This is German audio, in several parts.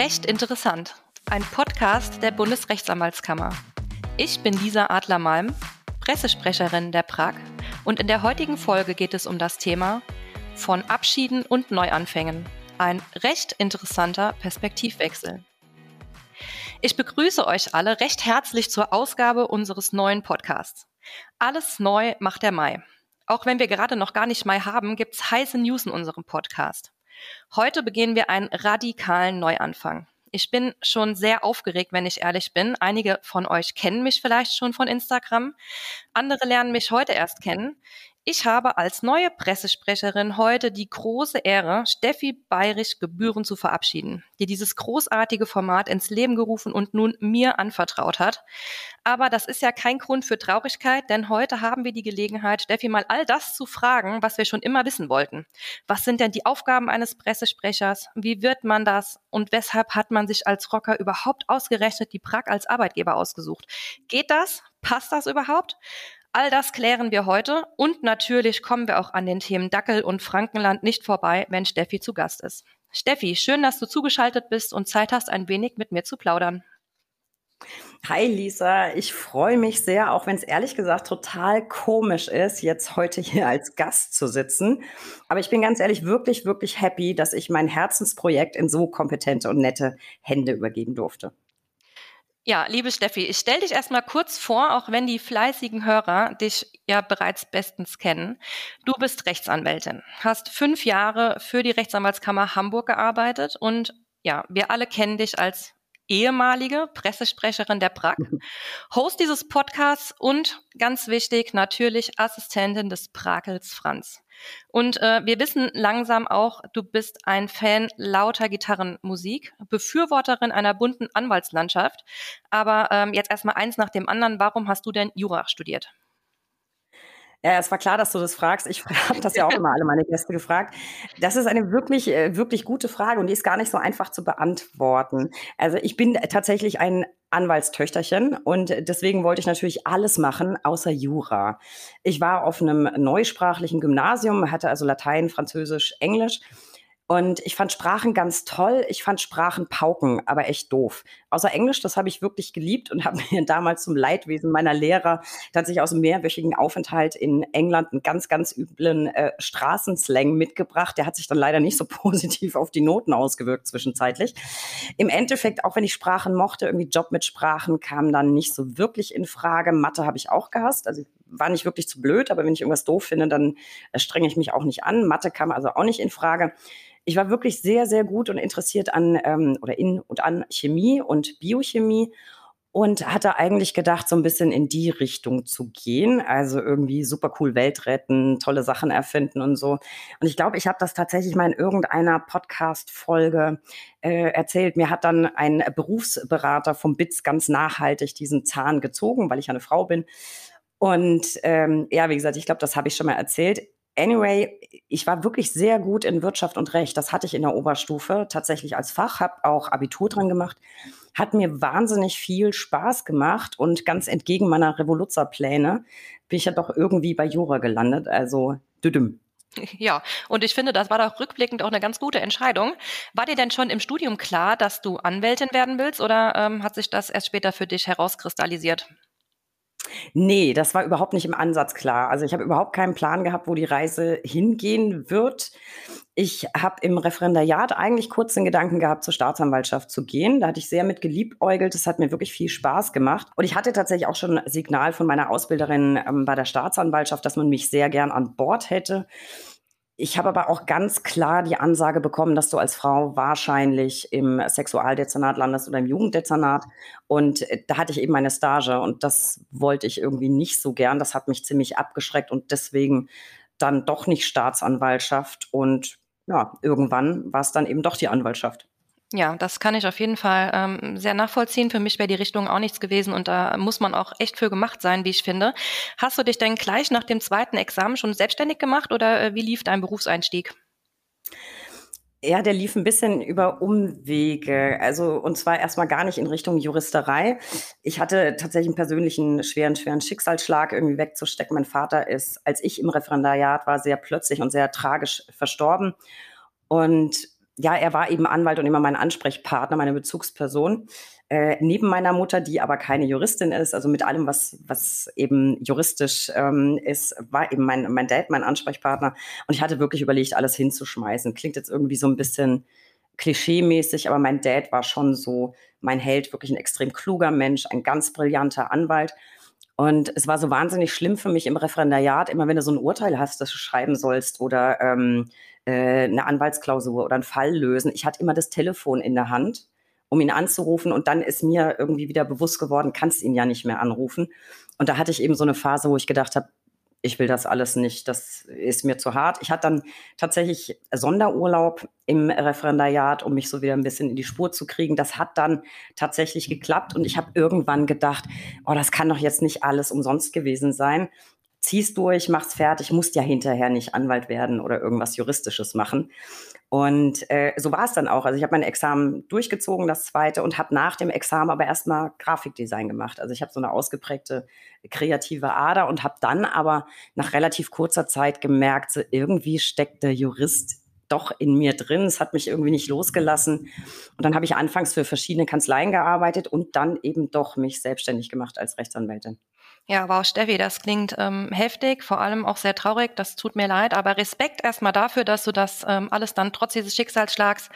Recht interessant. Ein Podcast der Bundesrechtsanwaltskammer. Ich bin Lisa Adler-Malm, Pressesprecherin der Prag und in der heutigen Folge geht es um das Thema von Abschieden und Neuanfängen. Ein recht interessanter Perspektivwechsel. Ich begrüße euch alle recht herzlich zur Ausgabe unseres neuen Podcasts. Alles neu macht der Mai. Auch wenn wir gerade noch gar nicht Mai haben, gibt's heiße News in unserem Podcast. Heute beginnen wir einen radikalen Neuanfang. Ich bin schon sehr aufgeregt, wenn ich ehrlich bin. Einige von euch kennen mich vielleicht schon von Instagram. Andere lernen mich heute erst kennen. Ich habe als neue Pressesprecherin heute die große Ehre, Steffi Bayrich gebührend zu verabschieden, die dieses großartige Format ins Leben gerufen und nun mir anvertraut hat. Aber das ist ja kein Grund für Traurigkeit, denn heute haben wir die Gelegenheit, Steffi mal all das zu fragen, was wir schon immer wissen wollten. Was sind denn die Aufgaben eines Pressesprechers? Wie wird man das? Und weshalb hat man sich als Rocker überhaupt ausgerechnet die Prag als Arbeitgeber ausgesucht? Geht das? Passt das überhaupt? All das klären wir heute und natürlich kommen wir auch an den Themen Dackel und Frankenland nicht vorbei, wenn Steffi zu Gast ist. Steffi, schön, dass du zugeschaltet bist und Zeit hast, ein wenig mit mir zu plaudern. Hi Lisa, ich freue mich sehr, auch wenn es ehrlich gesagt total komisch ist, jetzt heute hier als Gast zu sitzen. Aber ich bin ganz ehrlich wirklich, wirklich happy, dass ich mein Herzensprojekt in so kompetente und nette Hände übergeben durfte. Ja, liebe Steffi, ich stelle dich erstmal kurz vor, auch wenn die fleißigen Hörer dich ja bereits bestens kennen. Du bist Rechtsanwältin, hast fünf Jahre für die Rechtsanwaltskammer Hamburg gearbeitet und ja, wir alle kennen dich als ehemalige Pressesprecherin der Prag, Host dieses Podcasts und ganz wichtig natürlich Assistentin des Prakels Franz. Und äh, wir wissen langsam auch, du bist ein Fan lauter Gitarrenmusik, Befürworterin einer bunten Anwaltslandschaft. Aber ähm, jetzt erstmal eins nach dem anderen. Warum hast du denn Jura studiert? Ja, es war klar, dass du das fragst. Ich habe das ja auch immer alle meine Gäste gefragt. Das ist eine wirklich, äh, wirklich gute Frage und die ist gar nicht so einfach zu beantworten. Also ich bin tatsächlich ein Anwaltstöchterchen und deswegen wollte ich natürlich alles machen außer Jura. Ich war auf einem neusprachlichen Gymnasium, hatte also Latein, Französisch, Englisch und ich fand Sprachen ganz toll. Ich fand Sprachen pauken, aber echt doof. Außer Englisch, das habe ich wirklich geliebt und habe mir damals zum Leidwesen meiner Lehrer tatsächlich aus einem mehrwöchigen Aufenthalt in England einen ganz, ganz üblen äh, Straßenslang mitgebracht. Der hat sich dann leider nicht so positiv auf die Noten ausgewirkt zwischenzeitlich. Im Endeffekt, auch wenn ich Sprachen mochte, irgendwie Job mit Sprachen kam dann nicht so wirklich in Frage. Mathe habe ich auch gehasst. Also war nicht wirklich zu blöd, aber wenn ich irgendwas doof finde, dann äh, strenge ich mich auch nicht an. Mathe kam also auch nicht in Frage ich war wirklich sehr, sehr gut und interessiert an ähm, oder in und an Chemie und Biochemie und hatte eigentlich gedacht, so ein bisschen in die Richtung zu gehen. Also irgendwie super cool Welt retten, tolle Sachen erfinden und so. Und ich glaube, ich habe das tatsächlich mal in irgendeiner Podcast-Folge äh, erzählt. Mir hat dann ein Berufsberater vom BITS ganz nachhaltig diesen Zahn gezogen, weil ich eine Frau bin. Und ähm, ja, wie gesagt, ich glaube, das habe ich schon mal erzählt. Anyway, ich war wirklich sehr gut in Wirtschaft und Recht. Das hatte ich in der Oberstufe tatsächlich als Fach, habe auch Abitur dran gemacht. Hat mir wahnsinnig viel Spaß gemacht und ganz entgegen meiner Revoluzerpläne bin ich ja doch irgendwie bei Jura gelandet. Also düdüm. Ja, und ich finde, das war doch rückblickend auch eine ganz gute Entscheidung. War dir denn schon im Studium klar, dass du Anwältin werden willst oder ähm, hat sich das erst später für dich herauskristallisiert? Nee, das war überhaupt nicht im Ansatz klar. Also ich habe überhaupt keinen Plan gehabt, wo die Reise hingehen wird. Ich habe im Referendariat eigentlich kurz den Gedanken gehabt, zur Staatsanwaltschaft zu gehen. Da hatte ich sehr mit geliebäugelt. Das hat mir wirklich viel Spaß gemacht. Und ich hatte tatsächlich auch schon ein Signal von meiner Ausbilderin ähm, bei der Staatsanwaltschaft, dass man mich sehr gern an Bord hätte. Ich habe aber auch ganz klar die Ansage bekommen, dass du als Frau wahrscheinlich im Sexualdezernat landest oder im Jugenddezernat. Und äh, da hatte ich eben meine Stage und das wollte ich irgendwie nicht so gern. Das hat mich ziemlich abgeschreckt und deswegen dann doch nicht Staatsanwaltschaft. Und ja, irgendwann war es dann eben doch die Anwaltschaft. Ja, das kann ich auf jeden Fall ähm, sehr nachvollziehen. Für mich wäre die Richtung auch nichts gewesen und da muss man auch echt für gemacht sein, wie ich finde. Hast du dich denn gleich nach dem zweiten Examen schon selbstständig gemacht oder äh, wie lief dein Berufseinstieg? Ja, der lief ein bisschen über Umwege. Also, und zwar erstmal gar nicht in Richtung Juristerei. Ich hatte tatsächlich einen persönlichen schweren, schweren Schicksalsschlag irgendwie wegzustecken. Mein Vater ist, als ich im Referendariat war, sehr plötzlich und sehr tragisch verstorben. Und ja, er war eben Anwalt und immer mein Ansprechpartner, meine Bezugsperson. Äh, neben meiner Mutter, die aber keine Juristin ist, also mit allem, was, was eben juristisch ähm, ist, war eben mein, mein Dad mein Ansprechpartner. Und ich hatte wirklich überlegt, alles hinzuschmeißen. Klingt jetzt irgendwie so ein bisschen klischee-mäßig, aber mein Dad war schon so mein Held, wirklich ein extrem kluger Mensch, ein ganz brillanter Anwalt. Und es war so wahnsinnig schlimm für mich im Referendariat, immer wenn du so ein Urteil hast, das du schreiben sollst oder ähm, äh, eine Anwaltsklausur oder einen Fall lösen. Ich hatte immer das Telefon in der Hand, um ihn anzurufen. Und dann ist mir irgendwie wieder bewusst geworden, kannst ihn ja nicht mehr anrufen. Und da hatte ich eben so eine Phase, wo ich gedacht habe, ich will das alles nicht, das ist mir zu hart. Ich hatte dann tatsächlich Sonderurlaub im Referendariat, um mich so wieder ein bisschen in die Spur zu kriegen. Das hat dann tatsächlich geklappt und ich habe irgendwann gedacht, oh, das kann doch jetzt nicht alles umsonst gewesen sein zieh's durch, mach's fertig, musst ja hinterher nicht Anwalt werden oder irgendwas Juristisches machen. Und äh, so war es dann auch. Also ich habe mein Examen durchgezogen, das zweite, und habe nach dem Examen aber erstmal Grafikdesign gemacht. Also ich habe so eine ausgeprägte kreative Ader und habe dann aber nach relativ kurzer Zeit gemerkt, so irgendwie steckt der Jurist doch in mir drin. Es hat mich irgendwie nicht losgelassen. Und dann habe ich anfangs für verschiedene Kanzleien gearbeitet und dann eben doch mich selbstständig gemacht als Rechtsanwältin. Ja, wow, Steffi, das klingt ähm, heftig, vor allem auch sehr traurig. Das tut mir leid, aber Respekt erstmal dafür, dass du das ähm, alles dann trotz dieses Schicksalsschlags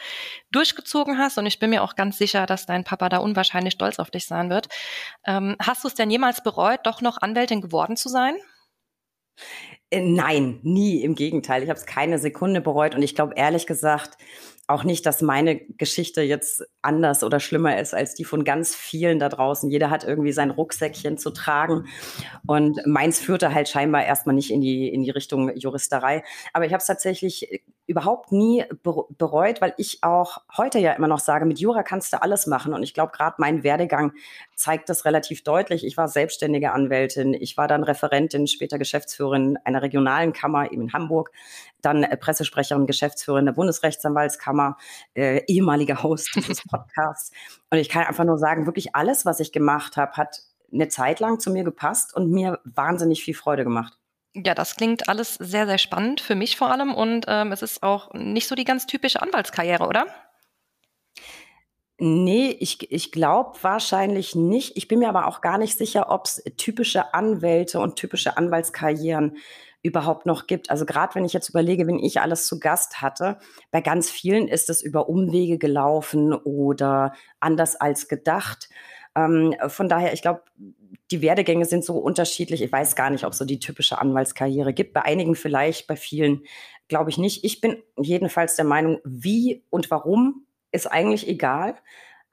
durchgezogen hast. Und ich bin mir auch ganz sicher, dass dein Papa da unwahrscheinlich stolz auf dich sein wird. Ähm, hast du es denn jemals bereut, doch noch Anwältin geworden zu sein? Äh, nein, nie. Im Gegenteil. Ich habe es keine Sekunde bereut. Und ich glaube, ehrlich gesagt, auch nicht, dass meine Geschichte jetzt anders oder schlimmer ist als die von ganz vielen da draußen. Jeder hat irgendwie sein Rucksäckchen zu tragen. Und meins führte halt scheinbar erstmal nicht in die, in die Richtung Juristerei. Aber ich habe es tatsächlich überhaupt nie bereut, weil ich auch heute ja immer noch sage, mit Jura kannst du alles machen. Und ich glaube, gerade mein Werdegang zeigt das relativ deutlich. Ich war selbstständige Anwältin, ich war dann Referentin, später Geschäftsführerin einer regionalen Kammer eben in Hamburg, dann äh, Pressesprecherin, Geschäftsführerin der Bundesrechtsanwaltskammer, äh, ehemaliger Host dieses Podcasts. Und ich kann einfach nur sagen, wirklich alles, was ich gemacht habe, hat eine Zeit lang zu mir gepasst und mir wahnsinnig viel Freude gemacht. Ja, das klingt alles sehr, sehr spannend für mich vor allem und ähm, es ist auch nicht so die ganz typische Anwaltskarriere, oder? Nee, ich, ich glaube wahrscheinlich nicht. Ich bin mir aber auch gar nicht sicher, ob es typische Anwälte und typische Anwaltskarrieren überhaupt noch gibt. Also gerade wenn ich jetzt überlege, wenn ich alles zu Gast hatte, bei ganz vielen ist es über Umwege gelaufen oder anders als gedacht. Ähm, von daher, ich glaube, die Werdegänge sind so unterschiedlich. Ich weiß gar nicht, ob es so die typische Anwaltskarriere gibt. Bei einigen vielleicht, bei vielen glaube ich nicht. Ich bin jedenfalls der Meinung, wie und warum ist eigentlich egal.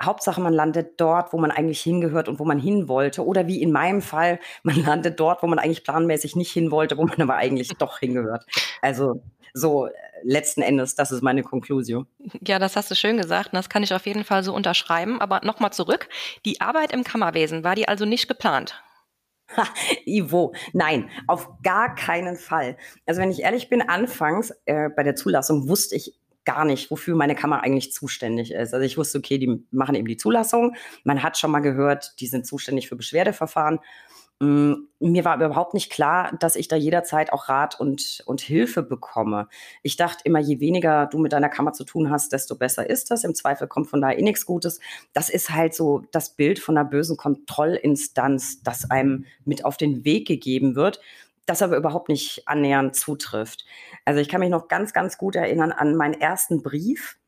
Hauptsache, man landet dort, wo man eigentlich hingehört und wo man hin wollte. Oder wie in meinem Fall, man landet dort, wo man eigentlich planmäßig nicht hin wollte, wo man aber eigentlich doch hingehört. Also so letzten Endes, das ist meine Konklusion. Ja, das hast du schön gesagt und das kann ich auf jeden Fall so unterschreiben. Aber nochmal zurück. Die Arbeit im Kammerwesen, war die also nicht geplant? Ha, Ivo, nein, auf gar keinen Fall. Also wenn ich ehrlich bin, anfangs äh, bei der Zulassung wusste ich gar nicht, wofür meine Kammer eigentlich zuständig ist. Also ich wusste, okay, die machen eben die Zulassung. Man hat schon mal gehört, die sind zuständig für Beschwerdeverfahren. Mm, mir war überhaupt nicht klar, dass ich da jederzeit auch Rat und, und Hilfe bekomme. Ich dachte immer, je weniger du mit deiner Kammer zu tun hast, desto besser ist das. Im Zweifel kommt von daher eh nichts Gutes. Das ist halt so das Bild von einer bösen Kontrollinstanz, das einem mit auf den Weg gegeben wird, das aber überhaupt nicht annähernd zutrifft. Also ich kann mich noch ganz, ganz gut erinnern an meinen ersten Brief,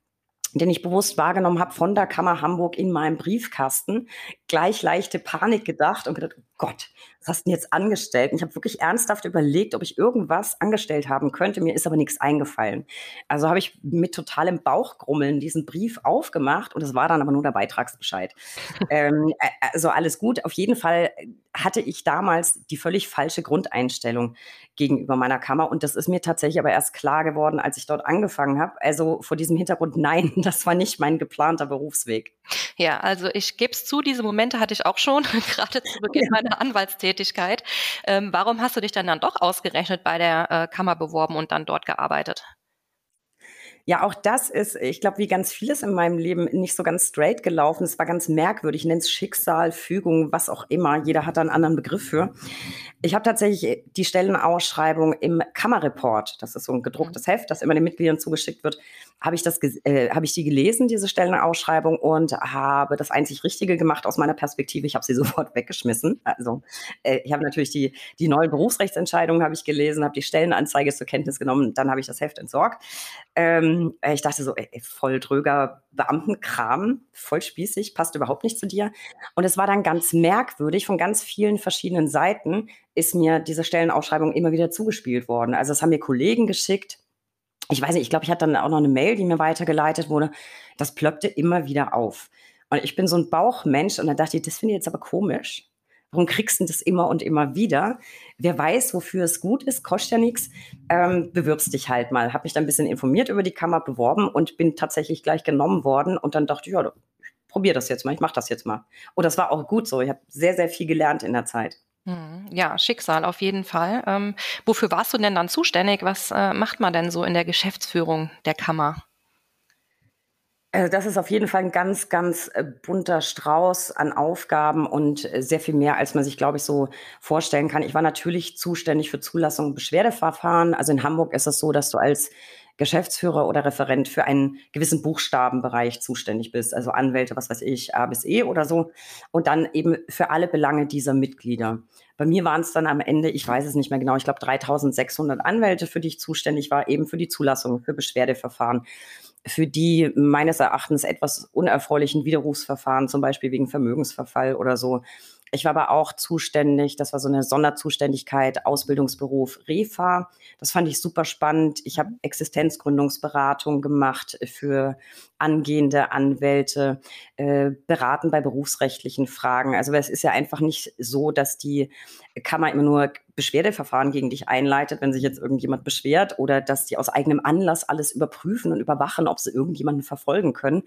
den ich bewusst wahrgenommen habe von der Kammer Hamburg in meinem Briefkasten, gleich leichte Panik gedacht und gedacht, Gott, was hast du denn jetzt angestellt? Und ich habe wirklich ernsthaft überlegt, ob ich irgendwas angestellt haben könnte. Mir ist aber nichts eingefallen. Also habe ich mit totalem Bauchgrummeln diesen Brief aufgemacht und es war dann aber nur der Beitragsbescheid. ähm, also alles gut. Auf jeden Fall hatte ich damals die völlig falsche Grundeinstellung gegenüber meiner Kammer. Und das ist mir tatsächlich aber erst klar geworden, als ich dort angefangen habe. Also vor diesem Hintergrund, nein, das war nicht mein geplanter Berufsweg. Ja, also ich gebe es zu, diese Momente hatte ich auch schon, gerade zu Beginn ja. meiner Anwaltstätigkeit. Ähm, warum hast du dich dann, dann doch ausgerechnet bei der äh, Kammer beworben und dann dort gearbeitet? Ja, auch das ist, ich glaube, wie ganz vieles in meinem Leben nicht so ganz straight gelaufen. Es war ganz merkwürdig. Ich nenne es Schicksal, Fügung, was auch immer. Jeder hat da einen anderen Begriff für. Ich habe tatsächlich die Stellenausschreibung im Kammerreport, das ist so ein gedrucktes mhm. Heft, das immer den Mitgliedern zugeschickt wird, habe ich, das, äh, hab ich die gelesen, diese Stellenausschreibung, und habe das einzig Richtige gemacht aus meiner Perspektive. Ich habe sie sofort weggeschmissen. Also äh, ich habe natürlich die, die neuen Berufsrechtsentscheidungen habe ich gelesen, habe die Stellenanzeige zur Kenntnis genommen, dann habe ich das Heft entsorgt. Ähm, ich dachte so, ey, voll dröger Beamtenkram, voll spießig, passt überhaupt nicht zu dir. Und es war dann ganz merkwürdig, von ganz vielen verschiedenen Seiten ist mir diese Stellenausschreibung immer wieder zugespielt worden. Also es haben mir Kollegen geschickt, ich weiß nicht, ich glaube, ich hatte dann auch noch eine Mail, die mir weitergeleitet wurde. Das plöppte immer wieder auf. Und ich bin so ein Bauchmensch und da dachte ich, das finde ich jetzt aber komisch. Warum kriegst du das immer und immer wieder? Wer weiß, wofür es gut ist, kostet ja nichts. Ähm, bewirbst dich halt mal. Habe mich dann ein bisschen informiert über die Kammer, beworben und bin tatsächlich gleich genommen worden. Und dann dachte ich, ja, probier das jetzt mal, ich mache das jetzt mal. Und das war auch gut so. Ich habe sehr, sehr viel gelernt in der Zeit. Hm, ja, Schicksal auf jeden Fall. Ähm, wofür warst du denn dann zuständig? Was äh, macht man denn so in der Geschäftsführung der Kammer? Also das ist auf jeden Fall ein ganz, ganz äh, bunter Strauß an Aufgaben und äh, sehr viel mehr, als man sich, glaube ich, so vorstellen kann. Ich war natürlich zuständig für Zulassung und Beschwerdeverfahren. Also in Hamburg ist es so, dass du als Geschäftsführer oder Referent für einen gewissen Buchstabenbereich zuständig bist, also Anwälte, was weiß ich, A bis E oder so, und dann eben für alle Belange dieser Mitglieder. Bei mir waren es dann am Ende, ich weiß es nicht mehr genau, ich glaube 3600 Anwälte, für die ich zuständig war, eben für die Zulassung, für Beschwerdeverfahren, für die meines Erachtens etwas unerfreulichen Widerrufsverfahren, zum Beispiel wegen Vermögensverfall oder so, ich war aber auch zuständig, das war so eine Sonderzuständigkeit, Ausbildungsberuf REFA. Das fand ich super spannend. Ich habe Existenzgründungsberatung gemacht für angehende Anwälte, äh, beraten bei berufsrechtlichen Fragen. Also es ist ja einfach nicht so, dass die Kammer immer nur Beschwerdeverfahren gegen dich einleitet, wenn sich jetzt irgendjemand beschwert oder dass die aus eigenem Anlass alles überprüfen und überwachen, ob sie irgendjemanden verfolgen können.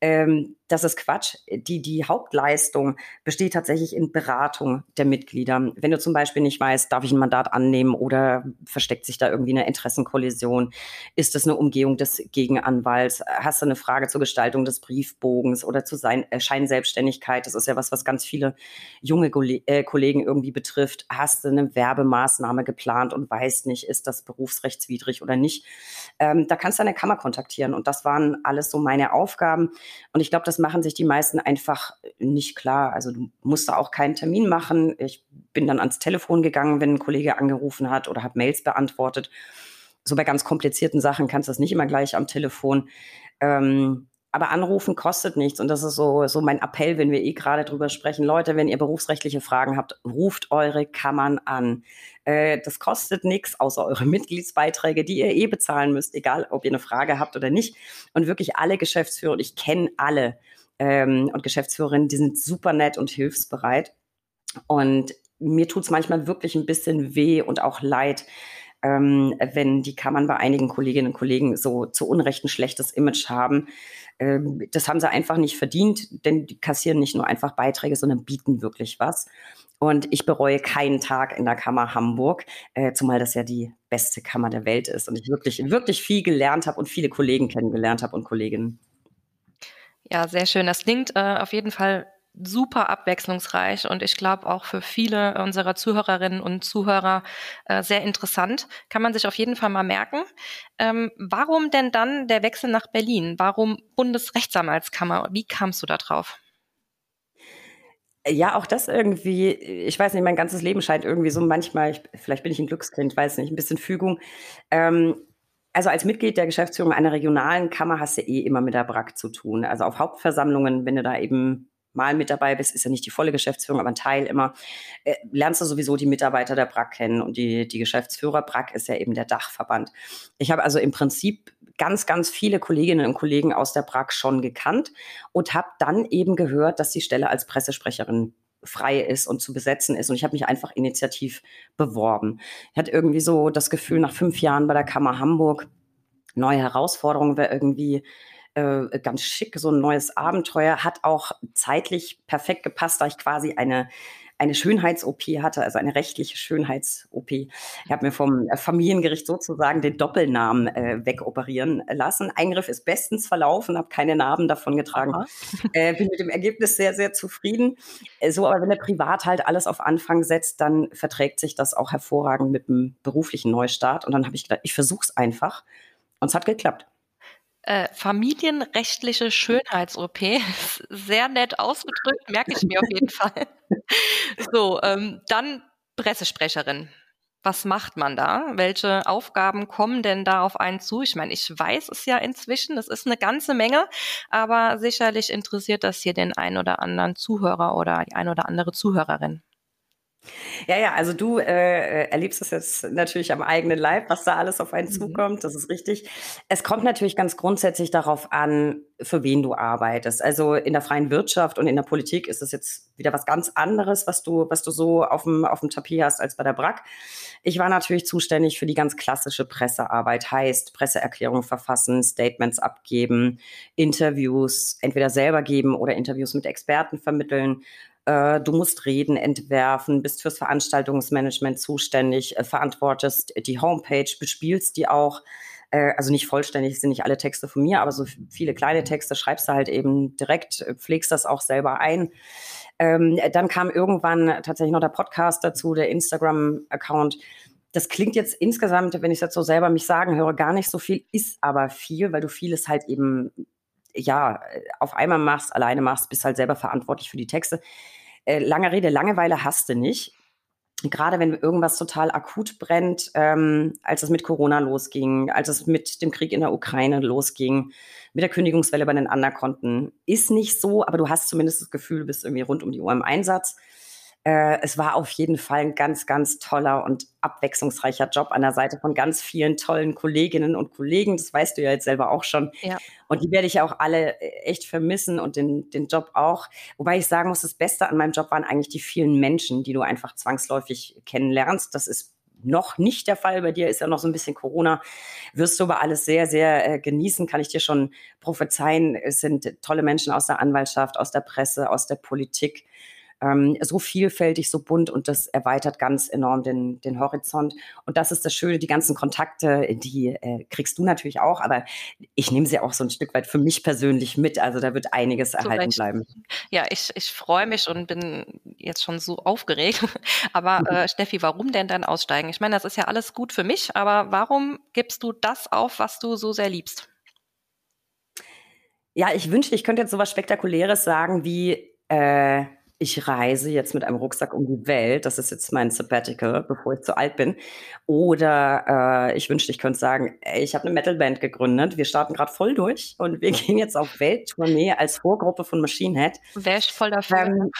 Ähm, das ist Quatsch. Die, die Hauptleistung besteht tatsächlich in Beratung der Mitglieder. Wenn du zum Beispiel nicht weißt, darf ich ein Mandat annehmen oder versteckt sich da irgendwie eine Interessenkollision? Ist das eine Umgehung des Gegenanwalts? Hast du eine Frage zur Gestaltung des Briefbogens oder zu sein, äh, Scheinselbstständigkeit? Das ist ja was, was ganz viele junge äh, Kollegen irgendwie betrifft. Hast du eine Werbemaßnahme geplant und weißt nicht, ist das berufsrechtswidrig oder nicht? Ähm, da kannst du eine Kammer kontaktieren. Und das waren alles so meine Aufgaben. Und ich glaube, das machen sich die meisten einfach nicht klar. Also du musst da auch keinen Termin machen. Ich bin dann ans Telefon gegangen, wenn ein Kollege angerufen hat oder habe Mails beantwortet. So bei ganz komplizierten Sachen kannst du das nicht immer gleich am Telefon. Ähm, aber anrufen kostet nichts. Und das ist so, so mein Appell, wenn wir eh gerade drüber sprechen. Leute, wenn ihr berufsrechtliche Fragen habt, ruft eure Kammern an. Äh, das kostet nichts, außer eure Mitgliedsbeiträge, die ihr eh bezahlen müsst, egal ob ihr eine Frage habt oder nicht. Und wirklich alle Geschäftsführer, und ich kenne alle ähm, und Geschäftsführerinnen, die sind super nett und hilfsbereit. Und mir tut es manchmal wirklich ein bisschen weh und auch leid, ähm, wenn die Kammern bei einigen Kolleginnen und Kollegen so zu Unrecht ein schlechtes Image haben. Ähm, das haben sie einfach nicht verdient, denn die kassieren nicht nur einfach Beiträge, sondern bieten wirklich was. Und ich bereue keinen Tag in der Kammer Hamburg, äh, zumal das ja die beste Kammer der Welt ist und ich wirklich, wirklich viel gelernt habe und viele Kollegen kennengelernt habe und Kolleginnen. Ja, sehr schön. Das klingt äh, auf jeden Fall super abwechslungsreich und ich glaube auch für viele unserer Zuhörerinnen und Zuhörer äh, sehr interessant. Kann man sich auf jeden Fall mal merken. Ähm, warum denn dann der Wechsel nach Berlin? Warum Bundesrechtsanwaltskammer? Wie kamst du da drauf? Ja, auch das irgendwie, ich weiß nicht, mein ganzes Leben scheint irgendwie so manchmal, ich, vielleicht bin ich ein Glückskind, weiß nicht, ein bisschen Fügung. Ähm, also als Mitglied der Geschäftsführung einer regionalen Kammer hast du eh immer mit der BRAC zu tun. Also auf Hauptversammlungen, wenn du da eben mal mit dabei bist, ist ja nicht die volle Geschäftsführung, aber ein Teil immer, äh, lernst du sowieso die Mitarbeiter der BRAC kennen und die, die Geschäftsführer. BRAC ist ja eben der Dachverband. Ich habe also im Prinzip ganz, ganz viele Kolleginnen und Kollegen aus der BRAC schon gekannt und habe dann eben gehört, dass die Stelle als Pressesprecherin frei ist und zu besetzen ist. Und ich habe mich einfach initiativ beworben. Ich hatte irgendwie so das Gefühl, nach fünf Jahren bei der Kammer Hamburg, neue Herausforderungen wäre irgendwie äh, ganz schick, so ein neues Abenteuer, hat auch zeitlich perfekt gepasst, da ich quasi eine eine Schönheits-OP hatte, also eine rechtliche Schönheits-OP. Ich habe mir vom Familiengericht sozusagen den Doppelnamen äh, wegoperieren lassen. Eingriff ist bestens verlaufen, habe keine Narben davon getragen. Äh, bin mit dem Ergebnis sehr, sehr zufrieden. Äh, so, aber wenn der Privat halt alles auf Anfang setzt, dann verträgt sich das auch hervorragend mit dem beruflichen Neustart. Und dann habe ich gedacht, ich versuche es einfach. Und es hat geklappt. Äh, familienrechtliche Schönheits-OP. Sehr nett ausgedrückt, merke ich mir auf jeden Fall. So, ähm, dann Pressesprecherin. Was macht man da? Welche Aufgaben kommen denn da auf einen zu? Ich meine, ich weiß es ja inzwischen, das ist eine ganze Menge, aber sicherlich interessiert das hier den einen oder anderen Zuhörer oder die eine oder andere Zuhörerin. Ja, ja, also du äh, erlebst es jetzt natürlich am eigenen Leib, was da alles auf einen mhm. zukommt, das ist richtig. Es kommt natürlich ganz grundsätzlich darauf an, für wen du arbeitest. Also in der freien Wirtschaft und in der Politik ist es jetzt wieder was ganz anderes, was du, was du so auf dem, auf dem Tapet hast als bei der BRAC. Ich war natürlich zuständig für die ganz klassische Pressearbeit, heißt Presseerklärung verfassen, Statements abgeben, Interviews entweder selber geben oder Interviews mit Experten vermitteln, äh, du musst Reden entwerfen, bist fürs Veranstaltungsmanagement zuständig, äh, verantwortest die Homepage, bespielst die auch. Äh, also nicht vollständig sind nicht alle Texte von mir, aber so viele kleine Texte schreibst du halt eben direkt, pflegst das auch selber ein. Ähm, dann kam irgendwann tatsächlich noch der Podcast dazu, der Instagram-Account. Das klingt jetzt insgesamt, wenn ich es jetzt so selber mich sagen höre, gar nicht so viel, ist aber viel, weil du vieles halt eben ja auf einmal machst, alleine machst, bist halt selber verantwortlich für die Texte. Äh, lange Rede, Langeweile hast du nicht. Gerade wenn irgendwas total akut brennt, ähm, als es mit Corona losging, als es mit dem Krieg in der Ukraine losging, mit der Kündigungswelle bei den Anderkonten, ist nicht so, aber du hast zumindest das Gefühl, du bist irgendwie rund um die Uhr im Einsatz. Äh, es war auf jeden Fall ein ganz, ganz toller und abwechslungsreicher Job an der Seite von ganz vielen tollen Kolleginnen und Kollegen. Das weißt du ja jetzt selber auch schon. Ja. Und die werde ich auch alle äh, echt vermissen und den, den Job auch. Wobei ich sagen muss, das Beste an meinem Job waren eigentlich die vielen Menschen, die du einfach zwangsläufig kennenlernst. Das ist noch nicht der Fall. Bei dir ist ja noch so ein bisschen Corona. Wirst du aber alles sehr, sehr äh, genießen, kann ich dir schon prophezeien. Es sind tolle Menschen aus der Anwaltschaft, aus der Presse, aus der Politik ähm, so vielfältig, so bunt und das erweitert ganz enorm den, den Horizont. Und das ist das Schöne, die ganzen Kontakte, die äh, kriegst du natürlich auch, aber ich nehme sie auch so ein Stück weit für mich persönlich mit. Also da wird einiges erhalten bleiben. Ja, ich, ich freue mich und bin jetzt schon so aufgeregt. aber äh, Steffi, warum denn dann aussteigen? Ich meine, das ist ja alles gut für mich, aber warum gibst du das auf, was du so sehr liebst? Ja, ich wünschte, ich könnte jetzt so was Spektakuläres sagen wie äh, ich reise jetzt mit einem Rucksack um die Welt, das ist jetzt mein Sabbatical, bevor ich zu alt bin. Oder äh, ich wünschte, ich könnte sagen, ey, ich habe eine Metalband gegründet, wir starten gerade voll durch und wir gehen jetzt auf Welttournee als Vorgruppe von Machine Head. Wäre voll dafür. Ähm,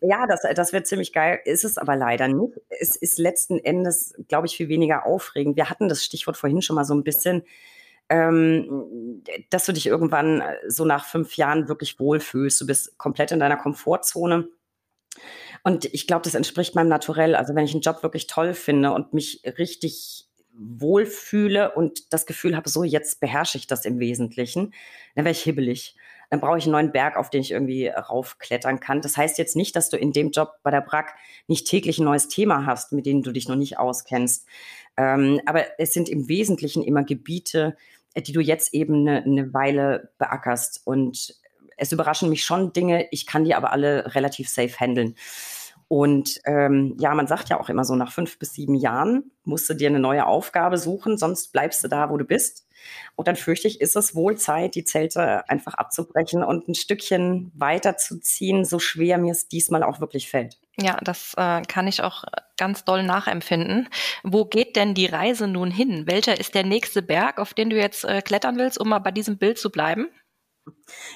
ja, das, das wird ziemlich geil, ist es aber leider nicht. Es ist letzten Endes, glaube ich, viel weniger aufregend. Wir hatten das Stichwort vorhin schon mal so ein bisschen ähm, dass du dich irgendwann so nach fünf Jahren wirklich wohlfühlst. Du bist komplett in deiner Komfortzone. Und ich glaube, das entspricht meinem Naturell. Also wenn ich einen Job wirklich toll finde und mich richtig wohlfühle und das Gefühl habe, so jetzt beherrsche ich das im Wesentlichen, dann wäre ich hibbelig. Dann brauche ich einen neuen Berg, auf den ich irgendwie raufklettern kann. Das heißt jetzt nicht, dass du in dem Job bei der BRAC nicht täglich ein neues Thema hast, mit denen du dich noch nicht auskennst. Ähm, aber es sind im Wesentlichen immer Gebiete, die du jetzt eben eine, eine Weile beackerst. Und es überraschen mich schon Dinge, ich kann die aber alle relativ safe handeln. Und ähm, ja, man sagt ja auch immer so, nach fünf bis sieben Jahren musst du dir eine neue Aufgabe suchen, sonst bleibst du da, wo du bist. Und dann fürchte ich, ist es wohl Zeit, die Zelte einfach abzubrechen und ein Stückchen weiterzuziehen, so schwer mir es diesmal auch wirklich fällt. Ja, das äh, kann ich auch ganz doll nachempfinden. Wo geht denn die Reise nun hin? Welcher ist der nächste Berg, auf den du jetzt äh, klettern willst, um mal bei diesem Bild zu bleiben?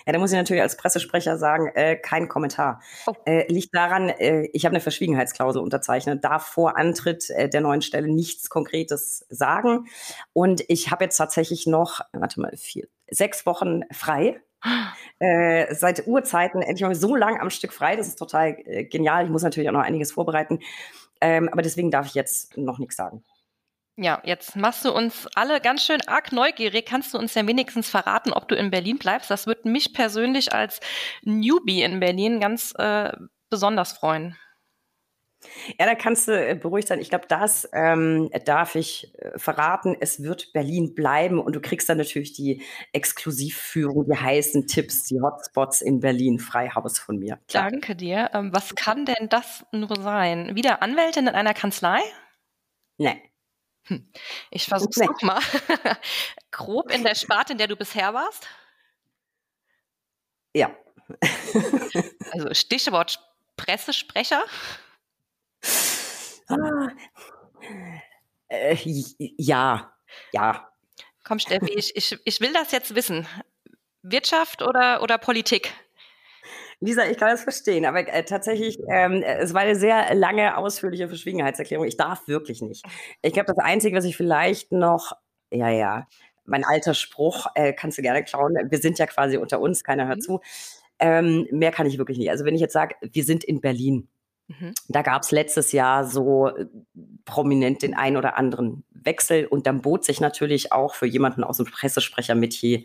Ja, da muss ich natürlich als Pressesprecher sagen, äh, kein Kommentar. Oh. Äh, liegt daran, äh, ich habe eine Verschwiegenheitsklausel unterzeichnet, darf vor Antritt äh, der neuen Stelle nichts Konkretes sagen. Und ich habe jetzt tatsächlich noch, warte mal, vier, sechs Wochen frei. Äh, seit Urzeiten endlich mal so lang am Stück frei. Das ist total äh, genial. Ich muss natürlich auch noch einiges vorbereiten. Ähm, aber deswegen darf ich jetzt noch nichts sagen. Ja, jetzt machst du uns alle ganz schön arg neugierig. Kannst du uns ja wenigstens verraten, ob du in Berlin bleibst? Das würde mich persönlich als Newbie in Berlin ganz äh, besonders freuen. Ja, da kannst du äh, beruhigt sein. Ich glaube, das ähm, darf ich äh, verraten. Es wird Berlin bleiben und du kriegst dann natürlich die Exklusivführung, die heißen Tipps, die Hotspots in Berlin, Freihaus von mir. Klar. Danke dir. Ähm, was kann denn das nur sein? Wieder Anwältin in einer Kanzlei? Nein. Hm. Ich versuch's nee. mal. Grob in der Sparte, in der du bisher warst? Ja. also Stichwort Pressesprecher? Ah, äh, ja, ja. Komm, Steffi, ich, ich, ich will das jetzt wissen. Wirtschaft oder, oder Politik? Lisa, ich kann das verstehen, aber äh, tatsächlich, ähm, es war eine sehr lange, ausführliche Verschwiegenheitserklärung. Ich darf wirklich nicht. Ich glaube, das Einzige, was ich vielleicht noch, ja, ja, mein alter Spruch, äh, kannst du gerne klauen, wir sind ja quasi unter uns, keiner hört mhm. zu. Ähm, mehr kann ich wirklich nicht. Also wenn ich jetzt sage, wir sind in Berlin, mhm. da gab es letztes Jahr so äh, prominent den einen oder anderen Wechsel und dann bot sich natürlich auch für jemanden aus dem Pressesprecher-Metier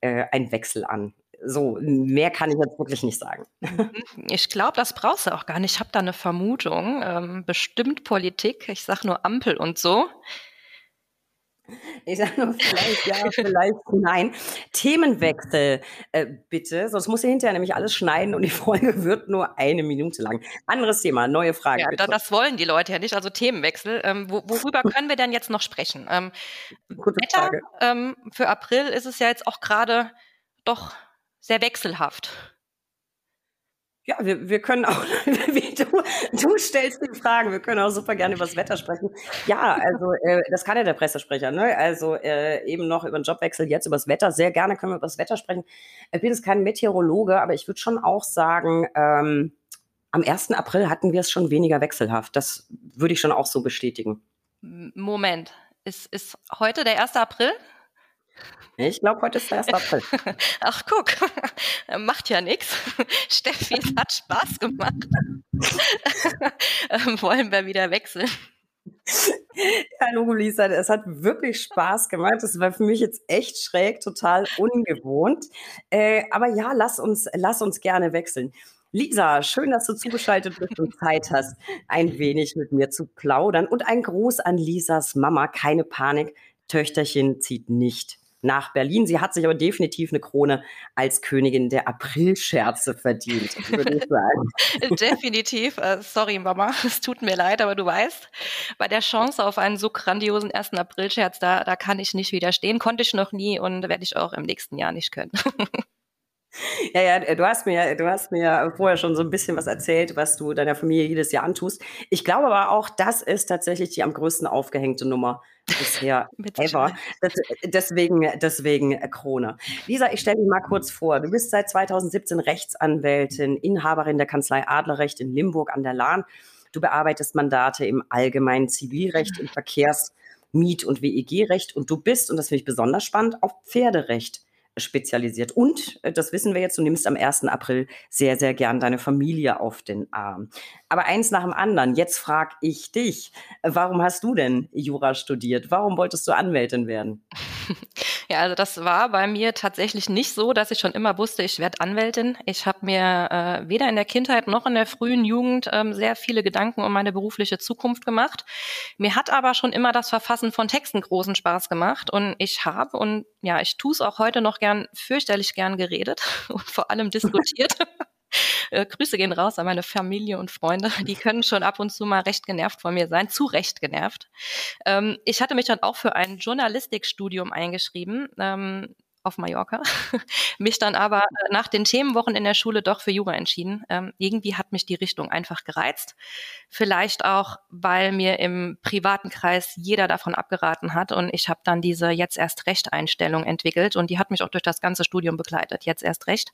äh, ein Wechsel an. So, mehr kann ich jetzt wirklich nicht sagen. Mhm. Ich glaube, das brauchst du auch gar nicht. Ich habe da eine Vermutung. Ähm, bestimmt Politik. Ich sage nur Ampel und so. Ich sage nur vielleicht ja, vielleicht nein. Themenwechsel, äh, bitte. Sonst muss ich hinterher nämlich alles schneiden und die Folge wird nur eine Minute lang. Anderes Thema, neue Frage. Ja, bitte. das wollen die Leute ja nicht, also Themenwechsel. Ähm, wo, worüber können wir denn jetzt noch sprechen? Ähm, Gute Wetter, Frage. Ähm, für April ist es ja jetzt auch gerade doch sehr wechselhaft. Ja, wir, wir können auch, wie du, du stellst die Fragen, wir können auch super gerne über das Wetter sprechen. Ja, also äh, das kann ja der Pressesprecher, ne? Also äh, eben noch über den Jobwechsel, jetzt über das Wetter. Sehr gerne können wir über das Wetter sprechen. Ich bin jetzt kein Meteorologe, aber ich würde schon auch sagen, ähm, am 1. April hatten wir es schon weniger wechselhaft. Das würde ich schon auch so bestätigen. Moment, ist, ist heute der 1. April? Ich glaube, heute ist der 1. April. Ach, guck, macht ja nichts. Steffi, es hat Spaß gemacht. Ähm, wollen wir wieder wechseln? Ja, Logo Lisa, es hat wirklich Spaß gemacht. Das war für mich jetzt echt schräg, total ungewohnt. Äh, aber ja, lass uns, lass uns gerne wechseln. Lisa, schön, dass du zugeschaltet bist und Zeit hast, ein wenig mit mir zu plaudern. Und ein Gruß an Lisas Mama. Keine Panik, Töchterchen zieht nicht nach Berlin. Sie hat sich aber definitiv eine Krone als Königin der Aprilscherze verdient, würde ich sagen. definitiv. Uh, sorry, Mama, es tut mir leid, aber du weißt, bei der Chance auf einen so grandiosen ersten Aprilscherz, da, da kann ich nicht widerstehen. Konnte ich noch nie und werde ich auch im nächsten Jahr nicht können. Ja, ja, du hast mir, du hast mir vorher schon so ein bisschen was erzählt, was du deiner Familie jedes Jahr antust. Ich glaube aber auch, das ist tatsächlich die am größten aufgehängte Nummer bisher ever. Das, deswegen, deswegen Krone. Lisa, ich stelle dich mal kurz vor. Du bist seit 2017 Rechtsanwältin, Inhaberin der Kanzlei Adlerrecht in Limburg an der Lahn. Du bearbeitest Mandate im allgemeinen Zivilrecht, im Verkehrs-, Miet- und WEG-Recht und du bist, und das finde ich besonders spannend, auf Pferderecht spezialisiert. Und, äh, das wissen wir jetzt, du nimmst am 1. April sehr, sehr gern deine Familie auf den Arm. Aber eins nach dem anderen. Jetzt frage ich dich, warum hast du denn Jura studiert? Warum wolltest du Anwältin werden? Ja, also das war bei mir tatsächlich nicht so, dass ich schon immer wusste, ich werde Anwältin. Ich habe mir äh, weder in der Kindheit noch in der frühen Jugend ähm, sehr viele Gedanken um meine berufliche Zukunft gemacht. Mir hat aber schon immer das Verfassen von Texten großen Spaß gemacht und ich habe und ja, ich tue es auch heute noch gern, fürchterlich gern geredet und vor allem diskutiert. Äh, Grüße gehen raus an meine Familie und Freunde. Die können schon ab und zu mal recht genervt von mir sein, zu Recht genervt. Ähm, ich hatte mich dann auch für ein Journalistikstudium eingeschrieben. Ähm, auf Mallorca, mich dann aber äh, nach den Themenwochen in der Schule doch für Jura entschieden. Ähm, irgendwie hat mich die Richtung einfach gereizt. Vielleicht auch, weil mir im privaten Kreis jeder davon abgeraten hat und ich habe dann diese jetzt erst Recht Einstellung entwickelt und die hat mich auch durch das ganze Studium begleitet. Jetzt erst Recht.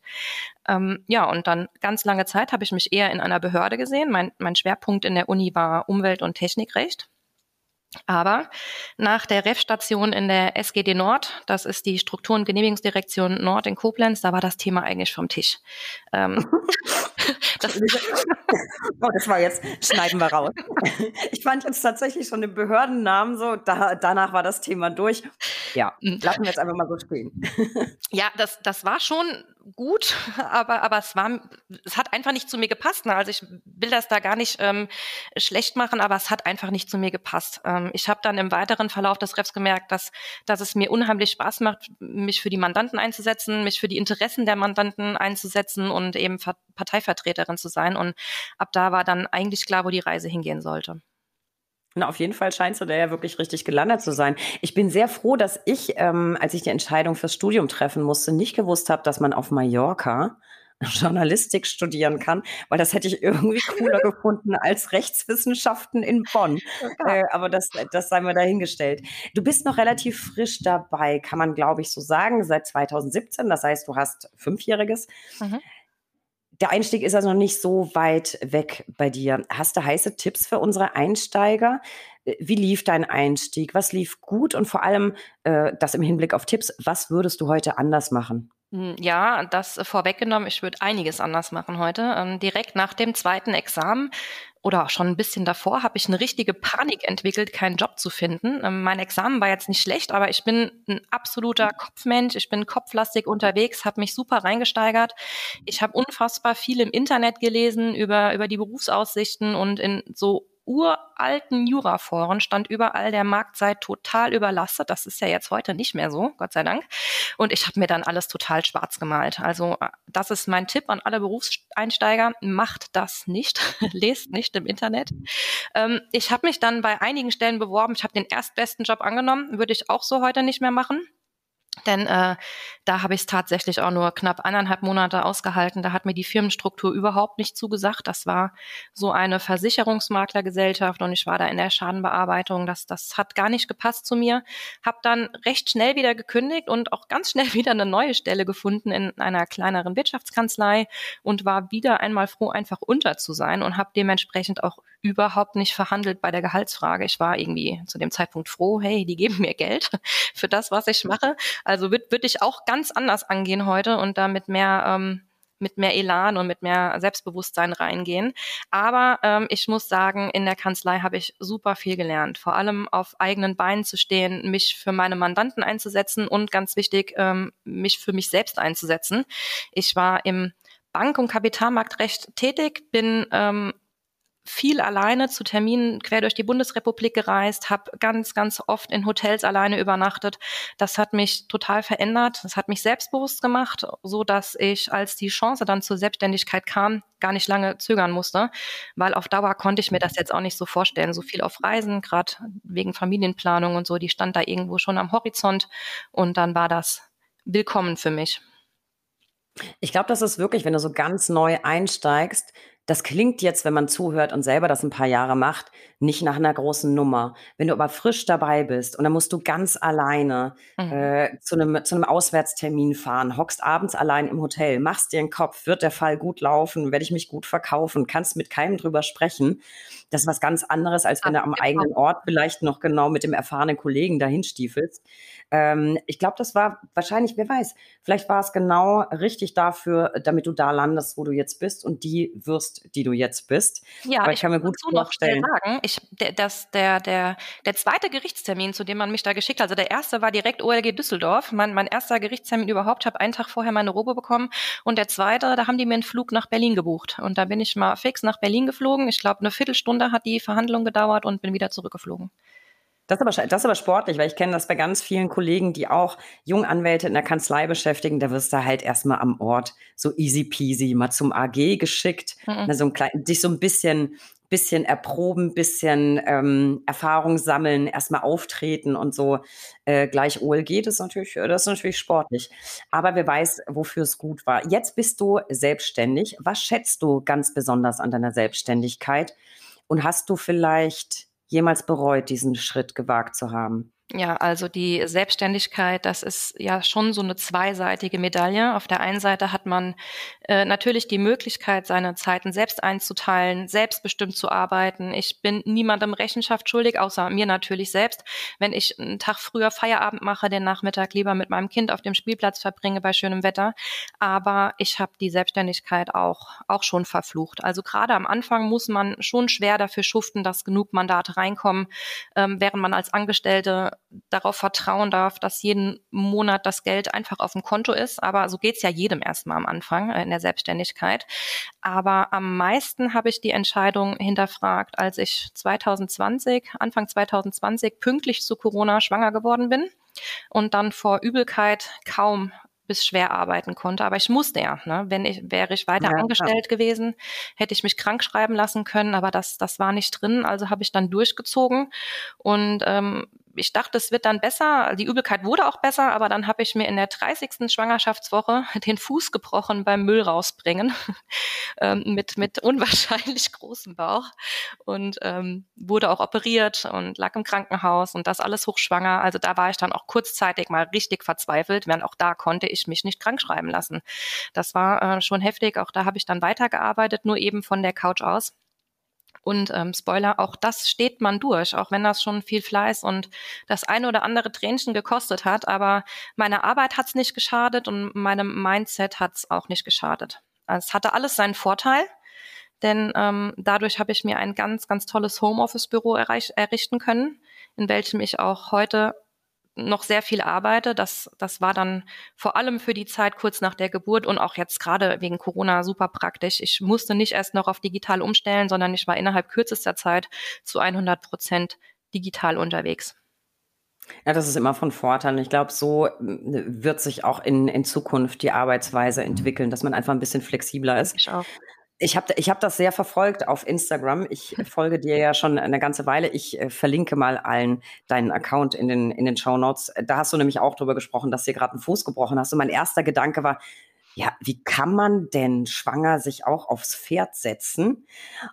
Ähm, ja, und dann ganz lange Zeit habe ich mich eher in einer Behörde gesehen. Mein, mein Schwerpunkt in der Uni war Umwelt- und Technikrecht. Aber nach der REF-Station in der SGD Nord, das ist die Struktur- und Genehmigungsdirektion Nord in Koblenz, da war das Thema eigentlich vom Tisch. Ähm, das, oh, das war jetzt, schneiden wir raus. Ich fand jetzt tatsächlich schon den Behördennamen so, da, danach war das Thema durch. Ja, mhm. lassen wir jetzt einfach mal so stehen. Ja, das, das war schon gut, aber, aber es war, es hat einfach nicht zu mir gepasst. Ne? Also ich will das da gar nicht ähm, schlecht machen, aber es hat einfach nicht zu mir gepasst. Ähm, ich habe dann im weiteren Verlauf des Refs gemerkt, dass, dass es mir unheimlich Spaß macht, mich für die Mandanten einzusetzen, mich für die Interessen der Mandanten einzusetzen und eben Parteivertreterin zu sein. Und ab da war dann eigentlich klar, wo die Reise hingehen sollte. Na, auf jeden Fall scheinst du da ja wirklich richtig gelandet zu sein. Ich bin sehr froh, dass ich, ähm, als ich die Entscheidung fürs Studium treffen musste, nicht gewusst habe, dass man auf Mallorca Journalistik studieren kann, weil das hätte ich irgendwie cooler gefunden als Rechtswissenschaften in Bonn. Äh, aber das, das sei mir dahingestellt. Du bist noch relativ frisch dabei, kann man, glaube ich, so sagen, seit 2017. Das heißt, du hast Fünfjähriges. Mhm. Der Einstieg ist also noch nicht so weit weg bei dir. Hast du heiße Tipps für unsere Einsteiger? Wie lief dein Einstieg? Was lief gut? Und vor allem, äh, das im Hinblick auf Tipps, was würdest du heute anders machen? Hm, ja, das vorweggenommen, ich würde einiges anders machen heute. Ähm, direkt nach dem zweiten Examen oder schon ein bisschen davor habe ich eine richtige Panik entwickelt, keinen Job zu finden. Ähm, mein Examen war jetzt nicht schlecht, aber ich bin ein absoluter Kopfmensch. Ich bin kopflastig unterwegs, habe mich super reingesteigert. Ich habe unfassbar viel im Internet gelesen über, über die Berufsaussichten und in so uralten Juraforen stand überall, der Markt sei total überlastet. Das ist ja jetzt heute nicht mehr so, Gott sei Dank. Und ich habe mir dann alles total schwarz gemalt. Also äh, das ist mein Tipp an alle Berufseinsteiger. Macht das nicht. Lest nicht im Internet. Ähm, ich habe mich dann bei einigen Stellen beworben. Ich habe den erstbesten Job angenommen. Würde ich auch so heute nicht mehr machen. Denn äh, da habe ich es tatsächlich auch nur knapp eineinhalb Monate ausgehalten. Da hat mir die Firmenstruktur überhaupt nicht zugesagt. Das war so eine Versicherungsmaklergesellschaft und ich war da in der Schadenbearbeitung. Das, das hat gar nicht gepasst zu mir. Habe dann recht schnell wieder gekündigt und auch ganz schnell wieder eine neue Stelle gefunden in einer kleineren Wirtschaftskanzlei und war wieder einmal froh, einfach unter zu sein und habe dementsprechend auch überhaupt nicht verhandelt bei der Gehaltsfrage. Ich war irgendwie zu dem Zeitpunkt froh, hey, die geben mir Geld für das, was ich mache. Also würde würd ich auch ganz anders angehen heute und da mit mehr ähm, mit mehr Elan und mit mehr Selbstbewusstsein reingehen. Aber ähm, ich muss sagen, in der Kanzlei habe ich super viel gelernt. Vor allem auf eigenen Beinen zu stehen, mich für meine Mandanten einzusetzen und ganz wichtig, ähm, mich für mich selbst einzusetzen. Ich war im Bank- und Kapitalmarktrecht tätig, bin ähm, viel alleine zu Terminen quer durch die Bundesrepublik gereist, habe ganz, ganz oft in Hotels alleine übernachtet. Das hat mich total verändert. Das hat mich selbstbewusst gemacht, so dass ich, als die Chance dann zur Selbstständigkeit kam, gar nicht lange zögern musste, weil auf Dauer konnte ich mir das jetzt auch nicht so vorstellen. So viel auf Reisen, gerade wegen Familienplanung und so, die stand da irgendwo schon am Horizont und dann war das willkommen für mich. Ich glaube, das ist wirklich, wenn du so ganz neu einsteigst, das klingt jetzt, wenn man zuhört und selber das ein paar Jahre macht, nicht nach einer großen Nummer. Wenn du aber frisch dabei bist und dann musst du ganz alleine mhm. äh, zu, einem, zu einem Auswärtstermin fahren, hockst abends allein im Hotel, machst dir einen Kopf, wird der Fall gut laufen, werde ich mich gut verkaufen, kannst mit keinem drüber sprechen. Das ist was ganz anderes, als wenn du am eigenen Ort vielleicht noch genau mit dem erfahrenen Kollegen dahin stiefelst. Ähm, ich glaube, das war wahrscheinlich, wer weiß, vielleicht war es genau richtig dafür, damit du da landest, wo du jetzt bist und die wirst, die du jetzt bist. Ja, Aber ich, ich kann mir gut vorstellen. Sagen, ich, der, das, der, der, der zweite Gerichtstermin, zu dem man mich da geschickt hat, also der erste war direkt OLG Düsseldorf. Mein, mein erster Gerichtstermin überhaupt, habe einen Tag vorher meine Robe bekommen. Und der zweite, da haben die mir einen Flug nach Berlin gebucht. Und da bin ich mal fix nach Berlin geflogen. Ich glaube, eine Viertelstunde hat die Verhandlung gedauert und bin wieder zurückgeflogen. Das ist, aber, das ist aber sportlich, weil ich kenne das bei ganz vielen Kollegen, die auch Junganwälte in der Kanzlei beschäftigen. Da wirst du halt erstmal am Ort so easy peasy mal zum AG geschickt, mhm. so ein klein, dich so ein bisschen, bisschen erproben, bisschen ähm, Erfahrung sammeln, erstmal auftreten und so äh, gleich OLG. Das ist natürlich, das ist natürlich sportlich. Aber wer weiß, wofür es gut war. Jetzt bist du selbstständig. Was schätzt du ganz besonders an deiner Selbstständigkeit? Und hast du vielleicht jemals bereut, diesen Schritt gewagt zu haben? Ja, also die Selbstständigkeit, das ist ja schon so eine zweiseitige Medaille. Auf der einen Seite hat man äh, natürlich die Möglichkeit, seine Zeiten selbst einzuteilen, selbstbestimmt zu arbeiten. Ich bin niemandem Rechenschaft schuldig, außer mir natürlich selbst. Wenn ich einen Tag früher Feierabend mache, den Nachmittag lieber mit meinem Kind auf dem Spielplatz verbringe bei schönem Wetter. Aber ich habe die Selbstständigkeit auch, auch schon verflucht. Also gerade am Anfang muss man schon schwer dafür schuften, dass genug Mandate reinkommen, ähm, während man als Angestellte darauf vertrauen darf, dass jeden Monat das Geld einfach auf dem Konto ist. Aber so geht's ja jedem erstmal am Anfang äh, in der Selbstständigkeit. Aber am meisten habe ich die Entscheidung hinterfragt, als ich 2020, Anfang 2020, pünktlich zu Corona schwanger geworden bin und dann vor Übelkeit kaum bis schwer arbeiten konnte. Aber ich musste ja. Ne? Wenn ich, wäre ich weiter ja, angestellt ja. gewesen, hätte ich mich krank schreiben lassen können, aber das, das war nicht drin. Also habe ich dann durchgezogen. Und ähm, ich dachte, es wird dann besser. Die Übelkeit wurde auch besser, aber dann habe ich mir in der 30. Schwangerschaftswoche den Fuß gebrochen beim Müll rausbringen ähm, mit, mit unwahrscheinlich großem Bauch und ähm, wurde auch operiert und lag im Krankenhaus und das alles hochschwanger. Also da war ich dann auch kurzzeitig mal richtig verzweifelt, während auch da konnte ich mich nicht krank schreiben lassen. Das war äh, schon heftig. Auch da habe ich dann weitergearbeitet, nur eben von der Couch aus. Und ähm, Spoiler, auch das steht man durch, auch wenn das schon viel Fleiß und das eine oder andere Tränchen gekostet hat. Aber meine Arbeit hat's nicht geschadet und meinem Mindset hat's auch nicht geschadet. Es hatte alles seinen Vorteil, denn ähm, dadurch habe ich mir ein ganz, ganz tolles Homeoffice-Büro errichten können, in welchem ich auch heute noch sehr viel arbeite. Das, das war dann vor allem für die Zeit kurz nach der Geburt und auch jetzt gerade wegen Corona super praktisch. Ich musste nicht erst noch auf digital umstellen, sondern ich war innerhalb kürzester Zeit zu 100 Prozent digital unterwegs. Ja, das ist immer von Vorteil. Ich glaube, so äh, wird sich auch in, in Zukunft die Arbeitsweise entwickeln, dass man einfach ein bisschen flexibler ist. Ich auch. Ich habe ich hab das sehr verfolgt auf Instagram. Ich folge dir ja schon eine ganze Weile. Ich äh, verlinke mal allen deinen Account in den, in den Show Notes. Da hast du nämlich auch drüber gesprochen, dass dir gerade einen Fuß gebrochen hast. Und mein erster Gedanke war, ja, wie kann man denn schwanger sich auch aufs Pferd setzen?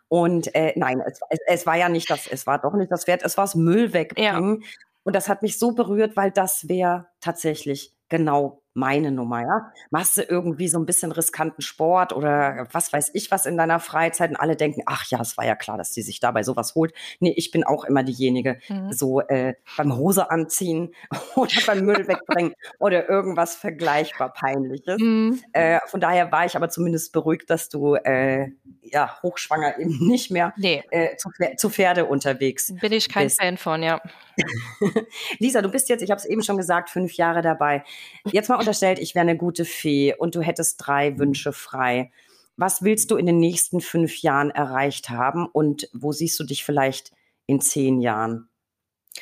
Und äh, nein, es, es, es, war ja nicht das, es war doch nicht das Pferd, es war das Müll wegbringen. Ja. Und das hat mich so berührt, weil das wäre tatsächlich genau meine Nummer, ja. Machst du irgendwie so ein bisschen riskanten Sport oder was weiß ich was in deiner Freizeit und alle denken, ach ja, es war ja klar, dass die sich dabei sowas holt. Nee, ich bin auch immer diejenige, mhm. so äh, beim Hose anziehen oder beim Müll wegbringen oder irgendwas vergleichbar Peinliches. Mhm. Äh, von daher war ich aber zumindest beruhigt, dass du äh, ja hochschwanger eben nicht mehr nee. äh, zu, zu, Pferde unterwegs Bin ich kein bist. Fan von, ja. Lisa, du bist jetzt, ich habe es eben schon gesagt, fünf Jahre dabei. Jetzt mal unterstellt, ich wäre eine gute Fee und du hättest drei Wünsche frei. Was willst du in den nächsten fünf Jahren erreicht haben und wo siehst du dich vielleicht in zehn Jahren?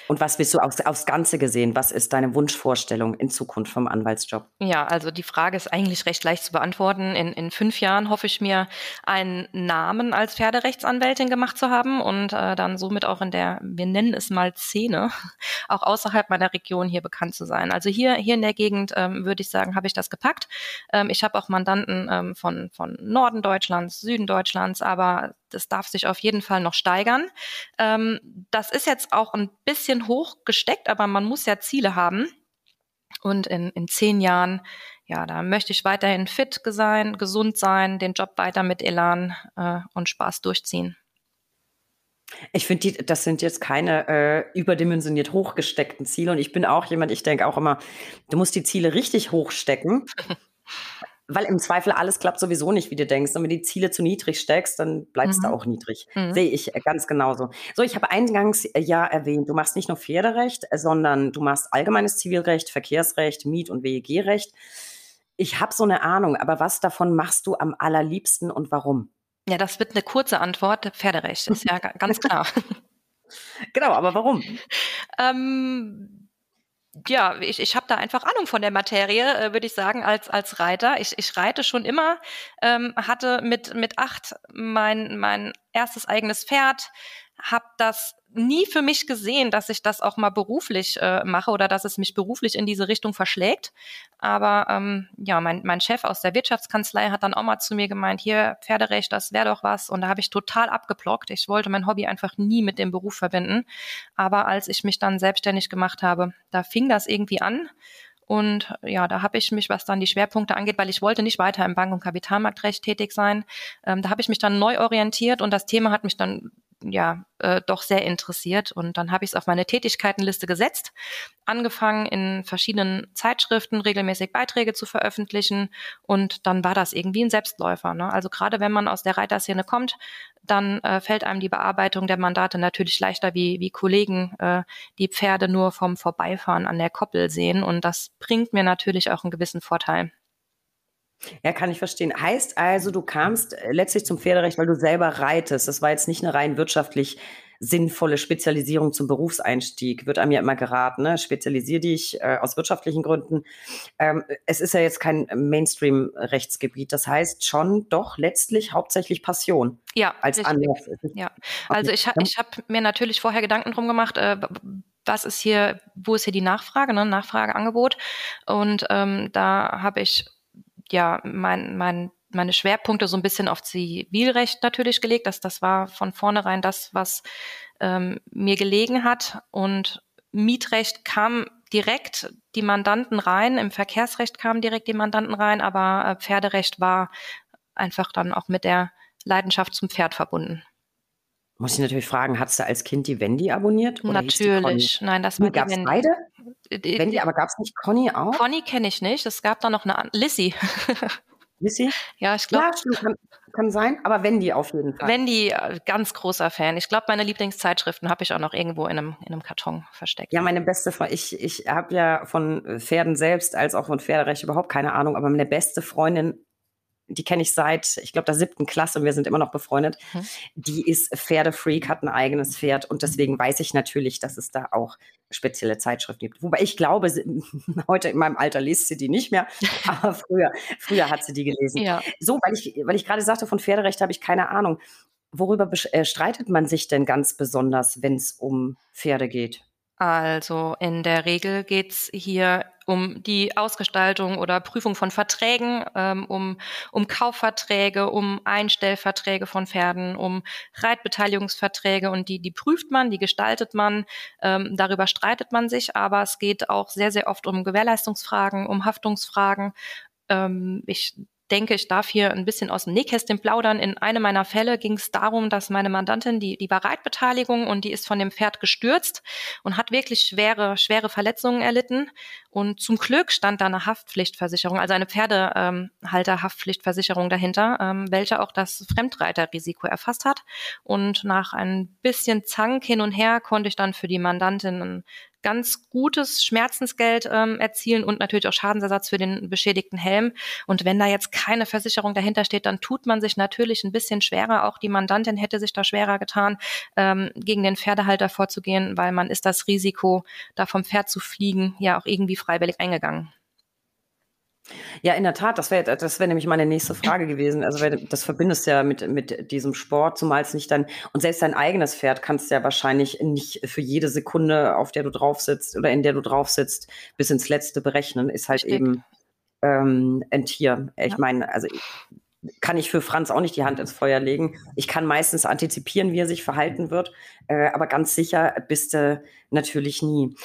Und was willst du aufs, aufs Ganze gesehen? Was ist deine Wunschvorstellung in Zukunft vom Anwaltsjob? Ja, also die Frage ist eigentlich recht leicht zu beantworten. In, in fünf Jahren hoffe ich mir, einen Namen als Pferderechtsanwältin gemacht zu haben und äh, dann somit auch in der, wir nennen es mal Szene, auch außerhalb meiner Region hier bekannt zu sein. Also hier, hier in der Gegend ähm, würde ich sagen, habe ich das gepackt. Ähm, ich habe auch Mandanten ähm, von, von Norden Deutschlands, Süden Deutschlands, aber das darf sich auf jeden Fall noch steigern. Ähm, das ist jetzt auch ein bisschen hoch gesteckt, aber man muss ja Ziele haben. Und in, in zehn Jahren, ja, da möchte ich weiterhin fit sein, gesund sein, den Job weiter mit Elan äh, und Spaß durchziehen. Ich finde, das sind jetzt keine äh, überdimensioniert hochgesteckten Ziele. Und ich bin auch jemand, ich denke auch immer, du musst die Ziele richtig hochstecken. Weil im Zweifel alles klappt sowieso nicht, wie du denkst. Und wenn du die Ziele zu niedrig steckst, dann bleibst mhm. du auch niedrig. Mhm. Sehe ich äh, ganz genauso. So, ich habe eingangs äh, ja erwähnt, du machst nicht nur Pferderecht, äh, sondern du machst allgemeines Zivilrecht, Verkehrsrecht, Miet- und WEG-Recht. Ich habe so eine Ahnung, aber was davon machst du am allerliebsten und warum? Ja, das wird eine kurze Antwort. Pferderecht ist ja ganz klar. genau, aber warum? ähm, ja, ich, ich habe da einfach Ahnung von der Materie, äh, würde ich sagen, als, als Reiter. Ich, ich reite schon immer, ähm, hatte mit, mit acht mein, mein erstes eigenes Pferd, habe das nie für mich gesehen, dass ich das auch mal beruflich äh, mache oder dass es mich beruflich in diese Richtung verschlägt. Aber ähm, ja, mein, mein Chef aus der Wirtschaftskanzlei hat dann auch mal zu mir gemeint, hier Pferderecht, das wäre doch was. Und da habe ich total abgeblockt. Ich wollte mein Hobby einfach nie mit dem Beruf verbinden. Aber als ich mich dann selbstständig gemacht habe, da fing das irgendwie an. Und ja, da habe ich mich, was dann die Schwerpunkte angeht, weil ich wollte nicht weiter im Bank- und Kapitalmarktrecht tätig sein, ähm, da habe ich mich dann neu orientiert und das Thema hat mich dann ja äh, doch sehr interessiert und dann habe ich es auf meine Tätigkeitenliste gesetzt, angefangen in verschiedenen Zeitschriften regelmäßig Beiträge zu veröffentlichen und dann war das irgendwie ein Selbstläufer. Ne? Also gerade wenn man aus der Reiterszene kommt, dann äh, fällt einem die Bearbeitung der Mandate natürlich leichter wie wie Kollegen, äh, die Pferde nur vom Vorbeifahren an der Koppel sehen und das bringt mir natürlich auch einen gewissen Vorteil. Ja, kann ich verstehen. Heißt also, du kamst äh, letztlich zum Pferderecht, weil du selber reitest. Das war jetzt nicht eine rein wirtschaftlich sinnvolle Spezialisierung zum Berufseinstieg. Wird einem ja immer geraten, ne? spezialisier dich äh, aus wirtschaftlichen Gründen. Ähm, es ist ja jetzt kein Mainstream-Rechtsgebiet. Das heißt schon doch letztlich hauptsächlich Passion. Ja, als Anlass. Ja, also ich, ich habe mir natürlich vorher Gedanken drum gemacht, äh, was ist hier, wo ist hier die Nachfrage, ne? Nachfrageangebot. Und ähm, da habe ich ja mein, mein meine Schwerpunkte so ein bisschen auf Zivilrecht natürlich gelegt. Das, das war von vornherein das, was ähm, mir gelegen hat. Und Mietrecht kam direkt die Mandanten rein, im Verkehrsrecht kamen direkt die Mandanten rein, aber äh, Pferderecht war einfach dann auch mit der Leidenschaft zum Pferd verbunden. Muss ich natürlich fragen, hast du als Kind die Wendy abonniert? natürlich. Nein, das war Gab es beide? Die, Wendy, aber gab es nicht Conny auch? Conny kenne ich nicht. Es gab da noch eine Lissy. Lissy? Ja, ich glaube. Ja, kann, kann, sein, aber Wendy auf jeden Fall. Wendy, äh, ganz großer Fan. Ich glaube, meine Lieblingszeitschriften habe ich auch noch irgendwo in einem, in einem Karton versteckt. Ja, meine beste Freundin, ich, ich habe ja von Pferden selbst als auch von Pferderecht überhaupt keine Ahnung, aber meine beste Freundin die kenne ich seit, ich glaube, der siebten Klasse und wir sind immer noch befreundet. Mhm. Die ist Pferdefreak, hat ein eigenes Pferd und deswegen weiß ich natürlich, dass es da auch spezielle Zeitschriften gibt. Wobei ich glaube, heute in meinem Alter liest sie die nicht mehr, aber früher, früher hat sie die gelesen. Ja. So, weil ich, weil ich gerade sagte, von Pferderecht habe ich keine Ahnung. Worüber äh, streitet man sich denn ganz besonders, wenn es um Pferde geht? Also in der Regel geht's hier um die Ausgestaltung oder Prüfung von Verträgen, ähm, um, um Kaufverträge, um Einstellverträge von Pferden, um Reitbeteiligungsverträge und die, die prüft man, die gestaltet man, ähm, darüber streitet man sich, aber es geht auch sehr, sehr oft um Gewährleistungsfragen, um Haftungsfragen. Ähm, ich denke, ich darf hier ein bisschen aus dem Nähkästchen plaudern. In einem meiner Fälle ging es darum, dass meine Mandantin, die, die war Reitbeteiligung und die ist von dem Pferd gestürzt und hat wirklich schwere, schwere Verletzungen erlitten. Und zum Glück stand da eine Haftpflichtversicherung, also eine Pferdehalterhaftpflichtversicherung dahinter, ähm, welche auch das Fremdreiterrisiko erfasst hat. Und nach ein bisschen Zank hin und her konnte ich dann für die Mandantin ein ganz gutes Schmerzensgeld ähm, erzielen und natürlich auch Schadensersatz für den beschädigten Helm. Und wenn da jetzt keine Versicherung dahinter steht, dann tut man sich natürlich ein bisschen schwerer. Auch die Mandantin hätte sich da schwerer getan, ähm, gegen den Pferdehalter vorzugehen, weil man ist das Risiko, da vom Pferd zu fliegen, ja auch irgendwie freiwillig eingegangen. Ja, in der Tat, das wäre das wäre nämlich meine nächste Frage gewesen. Also das verbindest ja mit mit diesem Sport, zumal es nicht dann und selbst dein eigenes Pferd kannst du ja wahrscheinlich nicht für jede Sekunde, auf der du drauf sitzt oder in der du drauf sitzt, bis ins letzte berechnen, ist halt Richtig. eben ähm, ein Tier. Ich ja. meine, also kann ich für Franz auch nicht die Hand ins Feuer legen. Ich kann meistens antizipieren, wie er sich verhalten wird, äh, aber ganz sicher bist du natürlich nie.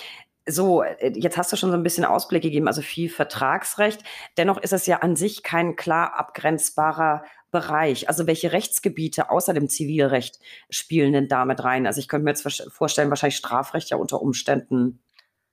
So, äh, jetzt hast du schon so ein bisschen Ausblick gegeben, also viel Vertragsrecht. Dennoch ist es ja an sich kein klar abgrenzbarer Bereich. Also welche Rechtsgebiete außer dem Zivilrecht spielen denn damit rein? Also ich könnte mir jetzt vorstellen, wahrscheinlich Strafrecht ja unter Umständen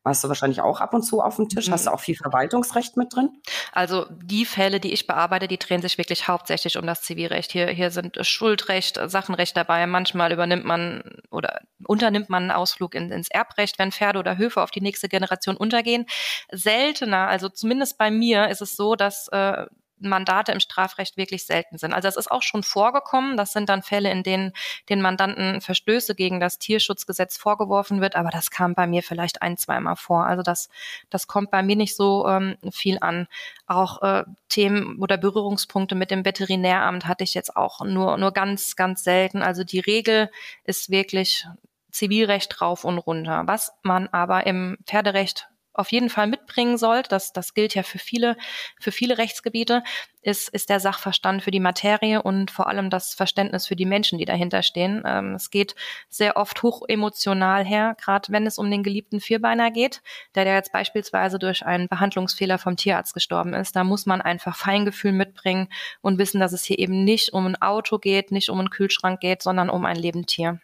Hast du wahrscheinlich auch ab und zu auf dem Tisch? Mhm. Hast du auch viel Verwaltungsrecht mit drin? Also die Fälle, die ich bearbeite, die drehen sich wirklich hauptsächlich um das Zivilrecht. Hier, hier sind Schuldrecht, Sachenrecht dabei. Manchmal übernimmt man oder unternimmt man einen Ausflug in, ins Erbrecht, wenn Pferde oder Höfe auf die nächste Generation untergehen. Seltener, also zumindest bei mir ist es so, dass äh, Mandate im Strafrecht wirklich selten sind. Also es ist auch schon vorgekommen. Das sind dann Fälle, in denen den Mandanten Verstöße gegen das Tierschutzgesetz vorgeworfen wird, aber das kam bei mir vielleicht ein, zweimal vor. Also das, das kommt bei mir nicht so ähm, viel an. Auch äh, Themen oder Berührungspunkte mit dem Veterinäramt hatte ich jetzt auch nur, nur ganz, ganz selten. Also die Regel ist wirklich Zivilrecht rauf und runter. Was man aber im Pferderecht auf jeden Fall mitbringen sollt, das, das gilt ja für viele, für viele Rechtsgebiete, ist, ist der Sachverstand für die Materie und vor allem das Verständnis für die Menschen, die dahinter stehen. Ähm, es geht sehr oft hoch emotional her, gerade wenn es um den geliebten Vierbeiner geht, der, der jetzt beispielsweise durch einen Behandlungsfehler vom Tierarzt gestorben ist. Da muss man einfach Feingefühl mitbringen und wissen, dass es hier eben nicht um ein Auto geht, nicht um einen Kühlschrank geht, sondern um ein Lebendtier.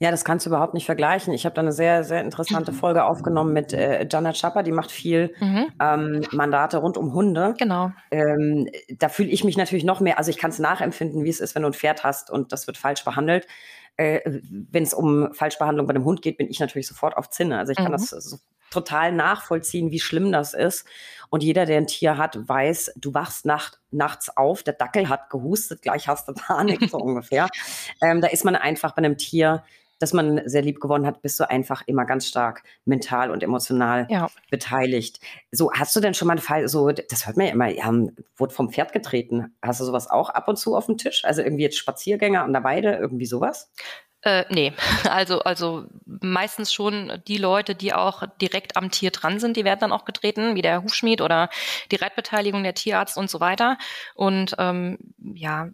Ja, das kannst du überhaupt nicht vergleichen. Ich habe da eine sehr, sehr interessante Folge aufgenommen mit äh, Janet Schapper, die macht viel mhm. ähm, Mandate rund um Hunde. Genau. Ähm, da fühle ich mich natürlich noch mehr, also ich kann es nachempfinden, wie es ist, wenn du ein Pferd hast und das wird falsch behandelt. Äh, wenn es um Falschbehandlung bei dem Hund geht, bin ich natürlich sofort auf Zinne. Also ich kann mhm. das so total nachvollziehen, wie schlimm das ist. Und jeder, der ein Tier hat, weiß, du wachst nacht, nachts auf, der Dackel hat gehustet, gleich hast du Panik, so ungefähr. Ähm, da ist man einfach bei einem Tier, das man sehr lieb gewonnen hat, bist du einfach immer ganz stark mental und emotional ja. beteiligt. So, hast du denn schon mal einen Fall, so, das hört man ja immer, ja, wurde vom Pferd getreten. Hast du sowas auch ab und zu auf dem Tisch? Also irgendwie jetzt Spaziergänger an der Weide, irgendwie sowas? Äh, nee, also, also meistens schon die Leute, die auch direkt am Tier dran sind, die werden dann auch getreten, wie der Hufschmied oder die Reitbeteiligung, der Tierarzt und so weiter. Und ähm, ja,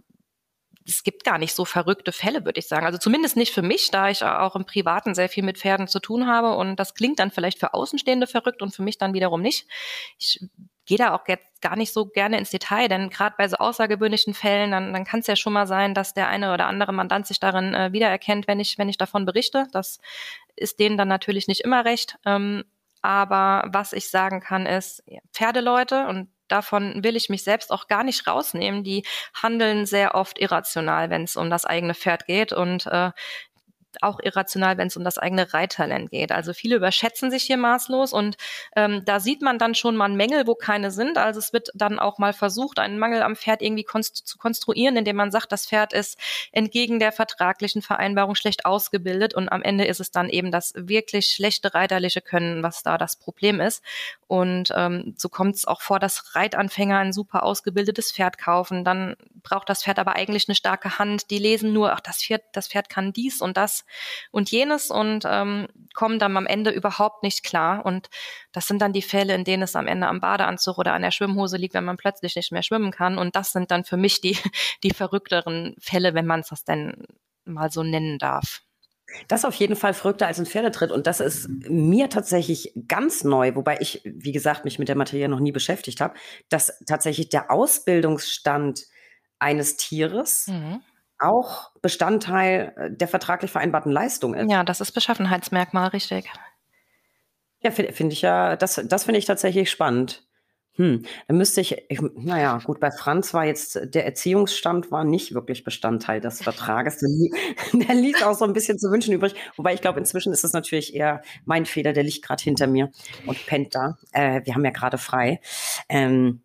es gibt gar nicht so verrückte Fälle, würde ich sagen. Also zumindest nicht für mich, da ich auch im Privaten sehr viel mit Pferden zu tun habe. Und das klingt dann vielleicht für Außenstehende verrückt und für mich dann wiederum nicht. Ich gehe da auch jetzt gar nicht so gerne ins Detail, denn gerade bei so außergewöhnlichen Fällen, dann, dann kann es ja schon mal sein, dass der eine oder andere Mandant sich darin äh, wiedererkennt, wenn ich, wenn ich davon berichte. Das ist denen dann natürlich nicht immer recht. Ähm, aber was ich sagen kann, ist, Pferdeleute, und davon will ich mich selbst auch gar nicht rausnehmen. Die handeln sehr oft irrational, wenn es um das eigene Pferd geht und äh, auch irrational, wenn es um das eigene Reittalent geht. Also viele überschätzen sich hier maßlos und ähm, da sieht man dann schon mal Mängel, wo keine sind. Also es wird dann auch mal versucht, einen Mangel am Pferd irgendwie konst zu konstruieren, indem man sagt, das Pferd ist entgegen der vertraglichen Vereinbarung schlecht ausgebildet und am Ende ist es dann eben das wirklich schlechte reiterliche Können, was da das Problem ist. Und ähm, so kommt es auch vor, dass Reitanfänger ein super ausgebildetes Pferd kaufen. Dann braucht das Pferd aber eigentlich eine starke Hand. Die lesen nur, ach, das Pferd, das Pferd kann dies und das und jenes und ähm, kommen dann am Ende überhaupt nicht klar. Und das sind dann die Fälle, in denen es am Ende am Badeanzug oder an der Schwimmhose liegt, wenn man plötzlich nicht mehr schwimmen kann. Und das sind dann für mich die, die verrückteren Fälle, wenn man es das denn mal so nennen darf. Das ist auf jeden Fall verrückter als ein Pferdetritt. Und das ist mir tatsächlich ganz neu, wobei ich, wie gesagt, mich mit der Materie noch nie beschäftigt habe, dass tatsächlich der Ausbildungsstand eines Tieres mhm auch Bestandteil äh, der vertraglich vereinbarten Leistung ist. Ja, das ist Beschaffenheitsmerkmal, richtig. Ja, finde find ich ja, das, das finde ich tatsächlich spannend. Hm, dann müsste ich, ich, naja, gut, bei Franz war jetzt, der Erziehungsstand war nicht wirklich Bestandteil des Vertrages. Der, der ließ auch so ein bisschen zu wünschen übrig. Wobei ich glaube, inzwischen ist es natürlich eher mein Fehler, der liegt gerade hinter mir und pennt da. Äh, wir haben ja gerade frei. Ähm,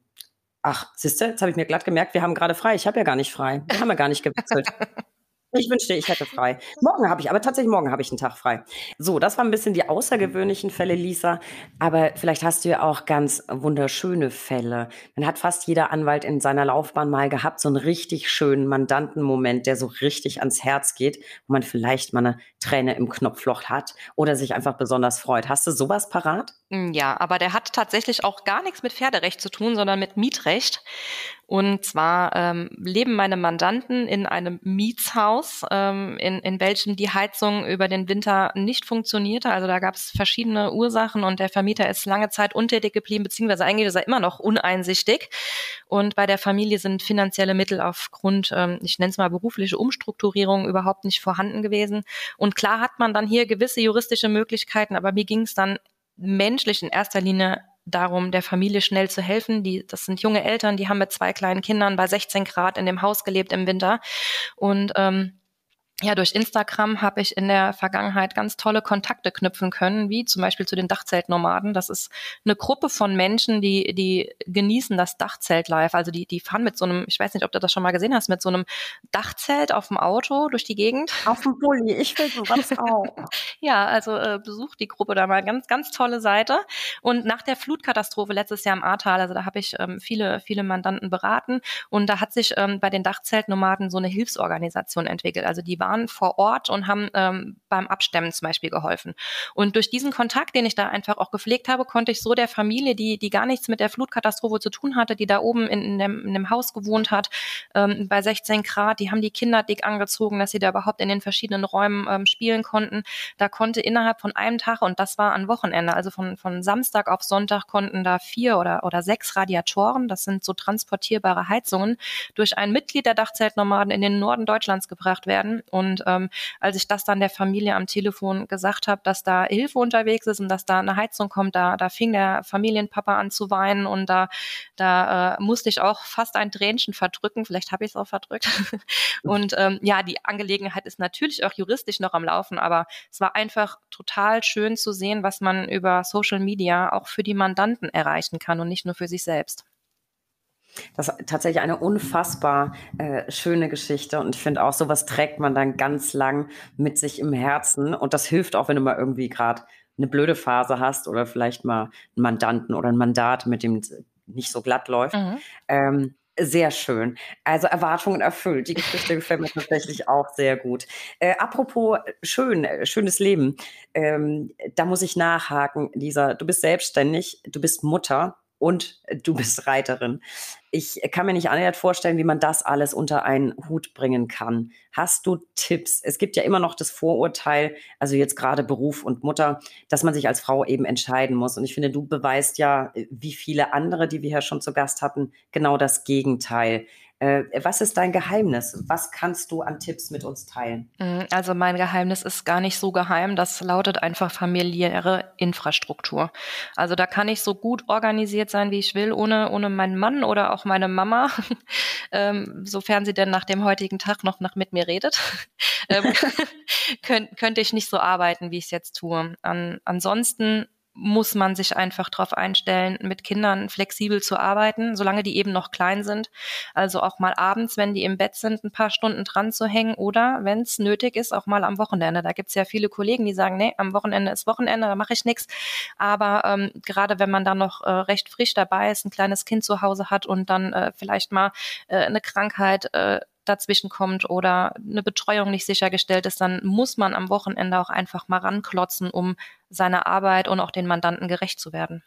Ach, siehste, jetzt habe ich mir glatt gemerkt, wir haben gerade frei. Ich habe ja gar nicht frei. Wir haben ja gar nicht gewechselt. Ich wünschte, ich hätte frei. Morgen habe ich, aber tatsächlich morgen habe ich einen Tag frei. So, das waren ein bisschen die außergewöhnlichen Fälle, Lisa. Aber vielleicht hast du ja auch ganz wunderschöne Fälle. Man hat fast jeder Anwalt in seiner Laufbahn mal gehabt, so einen richtig schönen Mandantenmoment, der so richtig ans Herz geht, wo man vielleicht mal eine Träne im Knopfloch hat oder sich einfach besonders freut. Hast du sowas parat? Ja, aber der hat tatsächlich auch gar nichts mit Pferderecht zu tun, sondern mit Mietrecht. Und zwar ähm, leben meine Mandanten in einem Mietshaus, ähm, in, in welchem die Heizung über den Winter nicht funktionierte. Also da gab es verschiedene Ursachen und der Vermieter ist lange Zeit untätig geblieben, beziehungsweise eigentlich ist er immer noch uneinsichtig. Und bei der Familie sind finanzielle Mittel aufgrund, ähm, ich nenne es mal berufliche Umstrukturierung, überhaupt nicht vorhanden gewesen. Und klar hat man dann hier gewisse juristische Möglichkeiten, aber mir ging es dann menschlich in erster Linie darum, der Familie schnell zu helfen. Die, das sind junge Eltern, die haben mit zwei kleinen Kindern bei 16 Grad in dem Haus gelebt im Winter. Und ähm, ja, durch Instagram habe ich in der Vergangenheit ganz tolle Kontakte knüpfen können, wie zum Beispiel zu den Dachzeltnomaden. Das ist eine Gruppe von Menschen, die, die genießen das Dachzelt live. Also die, die fahren mit so einem, ich weiß nicht, ob du das schon mal gesehen hast, mit so einem Dachzelt auf dem Auto durch die Gegend. Auf dem Bulli, ich will sowas auch. ja, also äh, besucht die Gruppe da mal. Ganz, ganz tolle Seite. Und nach der Flutkatastrophe letztes Jahr im Ahrtal, also da habe ich ähm, viele, viele Mandanten beraten und da hat sich ähm, bei den Dachzeltnomaden so eine Hilfsorganisation entwickelt. Also die waren waren vor Ort und haben ähm, beim Abstemmen zum Beispiel geholfen. Und durch diesen Kontakt, den ich da einfach auch gepflegt habe, konnte ich so der Familie, die, die gar nichts mit der Flutkatastrophe zu tun hatte, die da oben in, in, dem, in dem Haus gewohnt hat, ähm, bei 16 Grad, die haben die Kinder dick angezogen, dass sie da überhaupt in den verschiedenen Räumen ähm, spielen konnten. Da konnte innerhalb von einem Tag, und das war an Wochenende, also von, von Samstag auf Sonntag, konnten da vier oder, oder sechs Radiatoren, das sind so transportierbare Heizungen, durch ein Mitglied der Dachzeltnomaden in den Norden Deutschlands gebracht werden. Und ähm, als ich das dann der Familie am Telefon gesagt habe, dass da Hilfe unterwegs ist und dass da eine Heizung kommt, da, da fing der Familienpapa an zu weinen und da, da äh, musste ich auch fast ein Tränchen verdrücken. Vielleicht habe ich es auch verdrückt. und ähm, ja, die Angelegenheit ist natürlich auch juristisch noch am Laufen, aber es war einfach total schön zu sehen, was man über Social Media auch für die Mandanten erreichen kann und nicht nur für sich selbst. Das ist tatsächlich eine unfassbar äh, schöne Geschichte und ich finde auch, sowas trägt man dann ganz lang mit sich im Herzen und das hilft auch, wenn du mal irgendwie gerade eine blöde Phase hast oder vielleicht mal einen Mandanten oder ein Mandat, mit dem nicht so glatt läuft. Mhm. Ähm, sehr schön. Also Erwartungen erfüllt. Die Geschichte gefällt mir tatsächlich auch sehr gut. Äh, apropos schön, schönes Leben. Ähm, da muss ich nachhaken, Lisa. Du bist selbstständig, du bist Mutter und du bist Reiterin. Ich kann mir nicht annähernd vorstellen, wie man das alles unter einen Hut bringen kann. Hast du Tipps? Es gibt ja immer noch das Vorurteil, also jetzt gerade Beruf und Mutter, dass man sich als Frau eben entscheiden muss. Und ich finde, du beweist ja, wie viele andere, die wir hier schon zu Gast hatten, genau das Gegenteil. Äh, was ist dein Geheimnis? Was kannst du an Tipps mit uns teilen? Mm, also mein Geheimnis ist gar nicht so geheim. Das lautet einfach familiäre Infrastruktur. Also da kann ich so gut organisiert sein, wie ich will, ohne, ohne meinen Mann oder auch meine Mama, ähm, sofern sie denn nach dem heutigen Tag noch, noch mit mir redet, ähm, könnt, könnte ich nicht so arbeiten, wie ich es jetzt tue. An, ansonsten muss man sich einfach darauf einstellen, mit Kindern flexibel zu arbeiten, solange die eben noch klein sind. Also auch mal abends, wenn die im Bett sind, ein paar Stunden dran zu hängen oder, wenn es nötig ist, auch mal am Wochenende. Da gibt es ja viele Kollegen, die sagen, nee, am Wochenende ist Wochenende, da mache ich nichts. Aber ähm, gerade wenn man dann noch äh, recht frisch dabei ist, ein kleines Kind zu Hause hat und dann äh, vielleicht mal äh, eine Krankheit äh, dazwischen kommt oder eine Betreuung nicht sichergestellt ist, dann muss man am Wochenende auch einfach mal ranklotzen, um seiner Arbeit und auch den Mandanten gerecht zu werden.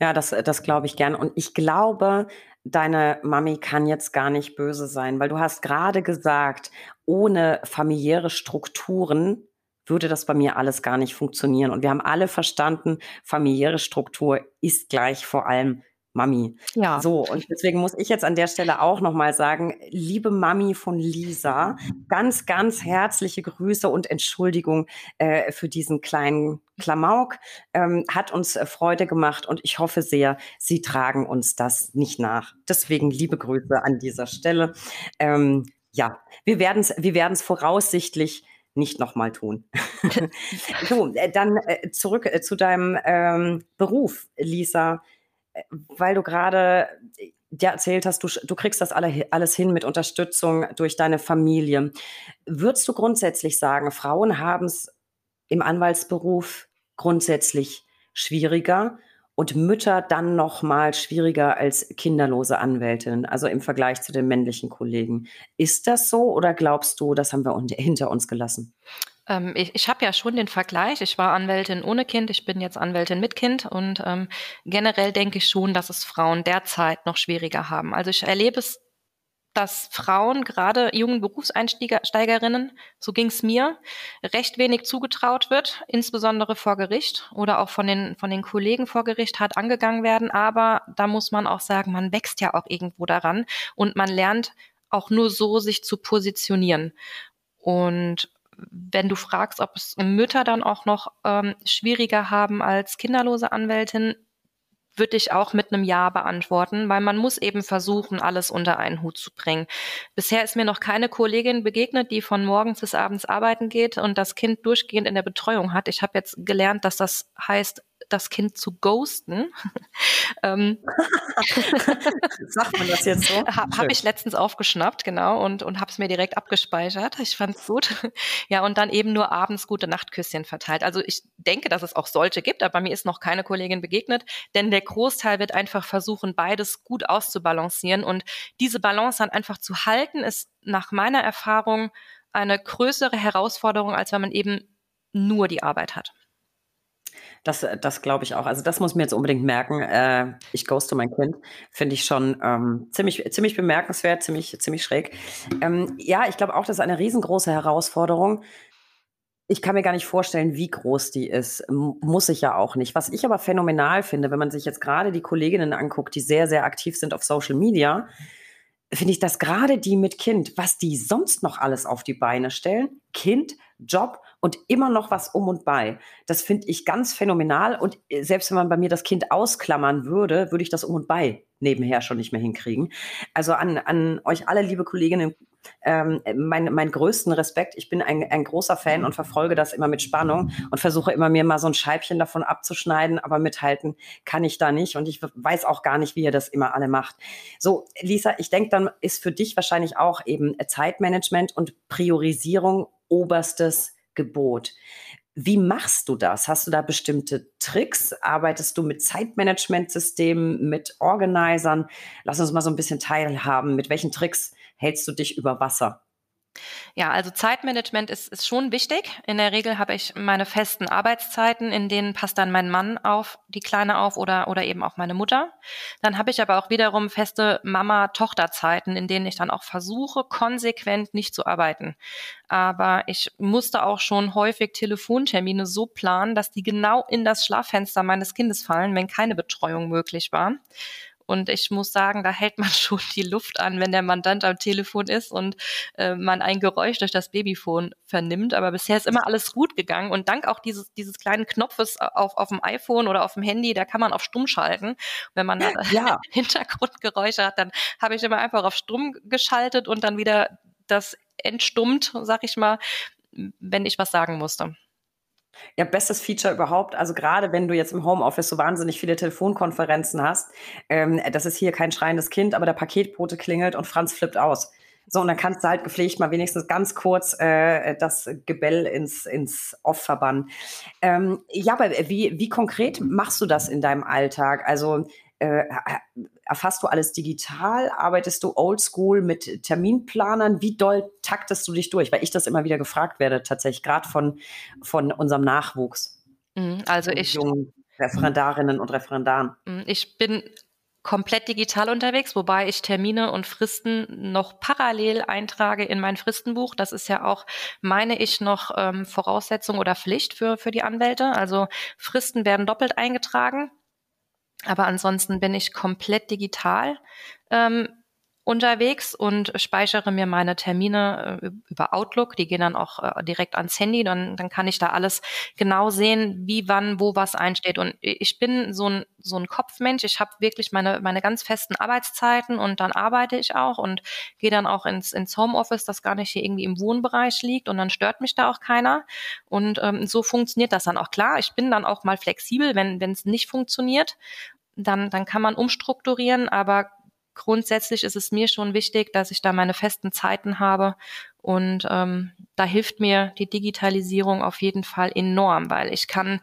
Ja, das, das glaube ich gern. Und ich glaube, deine Mami kann jetzt gar nicht böse sein, weil du hast gerade gesagt, ohne familiäre Strukturen würde das bei mir alles gar nicht funktionieren. Und wir haben alle verstanden, familiäre Struktur ist gleich vor allem Mami. Ja. So, und deswegen muss ich jetzt an der Stelle auch nochmal sagen, liebe Mami von Lisa, ganz, ganz herzliche Grüße und Entschuldigung äh, für diesen kleinen Klamauk. Ähm, hat uns äh, Freude gemacht und ich hoffe sehr, Sie tragen uns das nicht nach. Deswegen liebe Grüße an dieser Stelle. Ähm, ja, wir werden es wir werden's voraussichtlich nicht nochmal tun. so, äh, dann äh, zurück äh, zu deinem ähm, Beruf, Lisa weil du gerade ja, erzählt hast, du, du kriegst das alle, alles hin mit Unterstützung durch deine Familie. Würdest du grundsätzlich sagen, Frauen haben es im Anwaltsberuf grundsätzlich schwieriger und Mütter dann noch mal schwieriger als kinderlose Anwältinnen, also im Vergleich zu den männlichen Kollegen. Ist das so oder glaubst du, das haben wir hinter uns gelassen? Ähm, ich ich habe ja schon den Vergleich. Ich war Anwältin ohne Kind, ich bin jetzt Anwältin mit Kind und ähm, generell denke ich schon, dass es Frauen derzeit noch schwieriger haben. Also ich erlebe es, dass Frauen, gerade jungen Berufseinsteigerinnen, so ging es mir, recht wenig zugetraut wird, insbesondere vor Gericht oder auch von den, von den Kollegen vor Gericht hart angegangen werden. Aber da muss man auch sagen, man wächst ja auch irgendwo daran und man lernt auch nur so, sich zu positionieren. Und wenn du fragst, ob es Mütter dann auch noch ähm, schwieriger haben als kinderlose Anwältin, würde ich auch mit einem Ja beantworten, weil man muss eben versuchen, alles unter einen Hut zu bringen. Bisher ist mir noch keine Kollegin begegnet, die von morgens bis abends arbeiten geht und das Kind durchgehend in der Betreuung hat. Ich habe jetzt gelernt, dass das heißt, das Kind zu ghosten. ähm, Sagt man das jetzt so? Habe hab ich letztens aufgeschnappt, genau, und, und habe es mir direkt abgespeichert. Ich fand es gut. ja, und dann eben nur abends gute Nachtküsschen verteilt. Also ich denke, dass es auch solche gibt, aber mir ist noch keine Kollegin begegnet, denn der Großteil wird einfach versuchen, beides gut auszubalancieren. Und diese Balance dann einfach zu halten, ist nach meiner Erfahrung eine größere Herausforderung, als wenn man eben nur die Arbeit hat. Das, das glaube ich auch. Also das muss mir jetzt unbedingt merken. Äh, ich ghoste mein Kind. Finde ich schon ähm, ziemlich, ziemlich bemerkenswert, ziemlich, ziemlich schräg. Ähm, ja, ich glaube auch, das ist eine riesengroße Herausforderung. Ich kann mir gar nicht vorstellen, wie groß die ist. M muss ich ja auch nicht. Was ich aber phänomenal finde, wenn man sich jetzt gerade die Kolleginnen anguckt, die sehr, sehr aktiv sind auf Social Media, finde ich, dass gerade die mit Kind, was die sonst noch alles auf die Beine stellen, Kind, Job und immer noch was um und bei. Das finde ich ganz phänomenal. Und äh, selbst wenn man bei mir das Kind ausklammern würde, würde ich das um und bei nebenher schon nicht mehr hinkriegen. Also an, an euch alle, liebe Kolleginnen, ähm, mein, mein größten Respekt. Ich bin ein, ein großer Fan und verfolge das immer mit Spannung und versuche immer mir mal so ein Scheibchen davon abzuschneiden, aber mithalten kann ich da nicht und ich weiß auch gar nicht, wie ihr das immer alle macht. So, Lisa, ich denke, dann ist für dich wahrscheinlich auch eben Zeitmanagement und Priorisierung oberstes Gebot. Wie machst du das? Hast du da bestimmte Tricks? Arbeitest du mit Zeitmanagementsystemen, mit Organisern? Lass uns mal so ein bisschen teilhaben. Mit welchen Tricks hältst du dich über Wasser? Ja, also Zeitmanagement ist, ist schon wichtig. In der Regel habe ich meine festen Arbeitszeiten, in denen passt dann mein Mann auf die Kleine auf oder, oder eben auch meine Mutter. Dann habe ich aber auch wiederum feste Mama-Tochter-Zeiten, in denen ich dann auch versuche, konsequent nicht zu arbeiten. Aber ich musste auch schon häufig Telefontermine so planen, dass die genau in das Schlaffenster meines Kindes fallen, wenn keine Betreuung möglich war. Und ich muss sagen, da hält man schon die Luft an, wenn der Mandant am Telefon ist und äh, man ein Geräusch durch das Babyphone vernimmt. Aber bisher ist immer alles gut gegangen. Und dank auch dieses, dieses kleinen Knopfes auf, auf dem iPhone oder auf dem Handy, da kann man auf Stumm schalten. Wenn man ja. Hintergrundgeräusche hat, dann habe ich immer einfach auf Stumm geschaltet und dann wieder das entstummt, sag ich mal, wenn ich was sagen musste. Ja, bestes Feature überhaupt. Also gerade wenn du jetzt im Homeoffice so wahnsinnig viele Telefonkonferenzen hast, ähm, das ist hier kein schreiendes Kind, aber der Paketbote klingelt und Franz flippt aus. So, und dann kannst du halt gepflegt mal wenigstens ganz kurz äh, das Gebell ins, ins Off verbannen. Ähm, ja, aber wie, wie konkret machst du das in deinem Alltag? Also äh, erfasst du alles digital? Arbeitest du oldschool mit Terminplanern? Wie doll taktest du dich durch? Weil ich das immer wieder gefragt werde, tatsächlich, gerade von, von unserem Nachwuchs. Mhm, also ich. Jungen Referendarinnen und Referendaren. Mhm, ich bin komplett digital unterwegs, wobei ich Termine und Fristen noch parallel eintrage in mein Fristenbuch. Das ist ja auch, meine ich, noch ähm, Voraussetzung oder Pflicht für, für die Anwälte. Also Fristen werden doppelt eingetragen. Aber ansonsten bin ich komplett digital. Ähm, unterwegs und speichere mir meine Termine äh, über Outlook. Die gehen dann auch äh, direkt ans Handy. Dann, dann kann ich da alles genau sehen, wie, wann, wo was einsteht. Und ich bin so ein, so ein Kopfmensch. Ich habe wirklich meine, meine ganz festen Arbeitszeiten und dann arbeite ich auch und gehe dann auch ins, ins Homeoffice, das gar nicht hier irgendwie im Wohnbereich liegt und dann stört mich da auch keiner. Und ähm, so funktioniert das dann auch klar. Ich bin dann auch mal flexibel, wenn es nicht funktioniert. Dann, dann kann man umstrukturieren, aber grundsätzlich ist es mir schon wichtig, dass ich da meine festen Zeiten habe. Und ähm, da hilft mir die Digitalisierung auf jeden Fall enorm, weil ich kann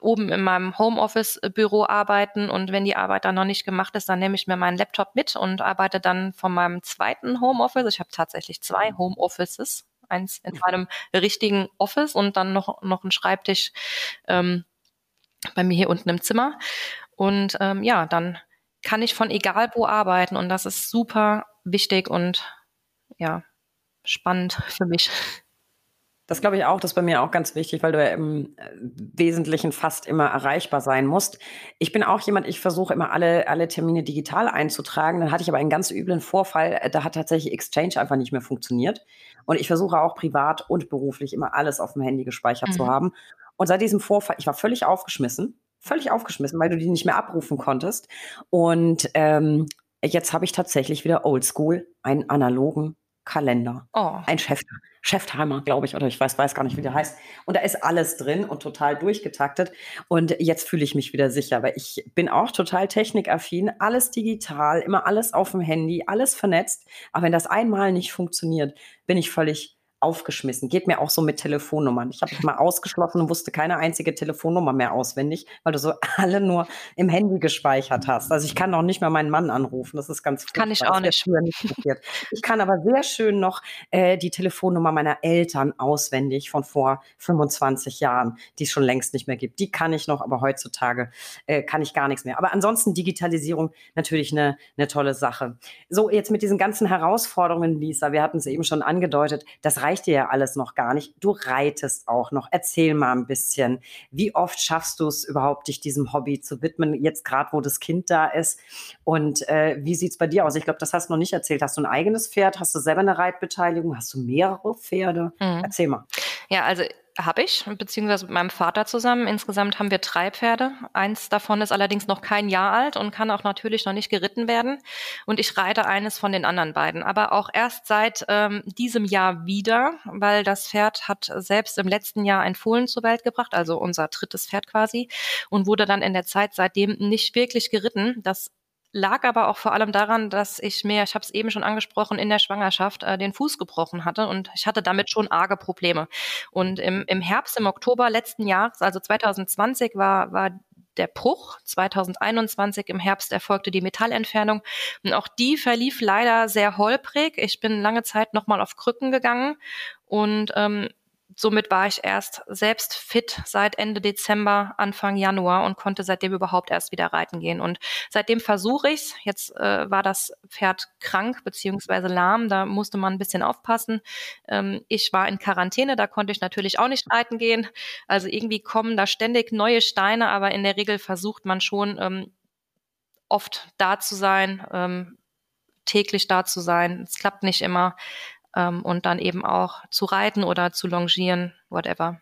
oben in meinem Homeoffice-Büro arbeiten und wenn die Arbeit dann noch nicht gemacht ist, dann nehme ich mir meinen Laptop mit und arbeite dann von meinem zweiten Homeoffice. Ich habe tatsächlich zwei Homeoffices, eins in meinem richtigen Office und dann noch, noch einen Schreibtisch ähm, bei mir hier unten im Zimmer. Und ähm, ja, dann kann ich von egal wo arbeiten und das ist super wichtig und ja, spannend für mich. Das glaube ich auch, das ist bei mir auch ganz wichtig, weil du ja im äh, Wesentlichen fast immer erreichbar sein musst. Ich bin auch jemand, ich versuche immer alle, alle Termine digital einzutragen. Dann hatte ich aber einen ganz üblen Vorfall. Äh, da hat tatsächlich Exchange einfach nicht mehr funktioniert. Und ich versuche auch privat und beruflich immer alles auf dem Handy gespeichert mhm. zu haben. Und seit diesem Vorfall, ich war völlig aufgeschmissen völlig aufgeschmissen, weil du die nicht mehr abrufen konntest. Und ähm, jetzt habe ich tatsächlich wieder oldschool einen analogen Kalender. Oh. Ein Chef, Cheftimer, glaube ich, oder ich weiß, weiß gar nicht, wie der heißt. Und da ist alles drin und total durchgetaktet. Und jetzt fühle ich mich wieder sicher, weil ich bin auch total technikaffin, alles digital, immer alles auf dem Handy, alles vernetzt. Aber wenn das einmal nicht funktioniert, bin ich völlig aufgeschmissen. Geht mir auch so mit Telefonnummern. Ich habe mich mal ausgeschlossen und wusste keine einzige Telefonnummer mehr auswendig, weil du so alle nur im Handy gespeichert hast. Also ich kann noch nicht mal meinen Mann anrufen. Das ist ganz Kann ich auch nicht. nicht passiert. Ich kann aber sehr schön noch äh, die Telefonnummer meiner Eltern auswendig von vor 25 Jahren, die es schon längst nicht mehr gibt. Die kann ich noch, aber heutzutage äh, kann ich gar nichts mehr. Aber ansonsten Digitalisierung natürlich eine, eine tolle Sache. So, jetzt mit diesen ganzen Herausforderungen, Lisa, wir hatten es eben schon angedeutet, das reicht dir ja alles noch gar nicht. Du reitest auch noch. Erzähl mal ein bisschen. Wie oft schaffst du es überhaupt, dich diesem Hobby zu widmen, jetzt gerade, wo das Kind da ist? Und äh, wie sieht's bei dir aus? Ich glaube, das hast du noch nicht erzählt. Hast du ein eigenes Pferd? Hast du selber eine Reitbeteiligung? Hast du mehrere Pferde? Mhm. Erzähl mal. Ja, also habe ich, beziehungsweise mit meinem Vater zusammen. Insgesamt haben wir drei Pferde. Eins davon ist allerdings noch kein Jahr alt und kann auch natürlich noch nicht geritten werden. Und ich reite eines von den anderen beiden. Aber auch erst seit ähm, diesem Jahr wieder, weil das Pferd hat selbst im letzten Jahr ein Fohlen zur Welt gebracht, also unser drittes Pferd quasi, und wurde dann in der Zeit seitdem nicht wirklich geritten. Das lag aber auch vor allem daran, dass ich mir, ich habe es eben schon angesprochen, in der Schwangerschaft äh, den Fuß gebrochen hatte und ich hatte damit schon arge Probleme. Und im, im Herbst, im Oktober letzten Jahres, also 2020, war, war der Bruch. 2021 im Herbst erfolgte die Metallentfernung. Und auch die verlief leider sehr holprig. Ich bin lange Zeit nochmal auf Krücken gegangen und ähm, somit war ich erst selbst fit seit Ende Dezember, Anfang Januar und konnte seitdem überhaupt erst wieder reiten gehen. Und seitdem versuche ich's. Jetzt äh, war das Pferd krank beziehungsweise lahm, da musste man ein bisschen aufpassen. Ähm, ich war in Quarantäne, da konnte ich natürlich auch nicht reiten gehen. Also irgendwie kommen da ständig neue Steine, aber in der Regel versucht man schon ähm, oft da zu sein, ähm, täglich da zu sein. Es klappt nicht immer ähm, und dann eben auch zu reiten oder zu longieren, whatever.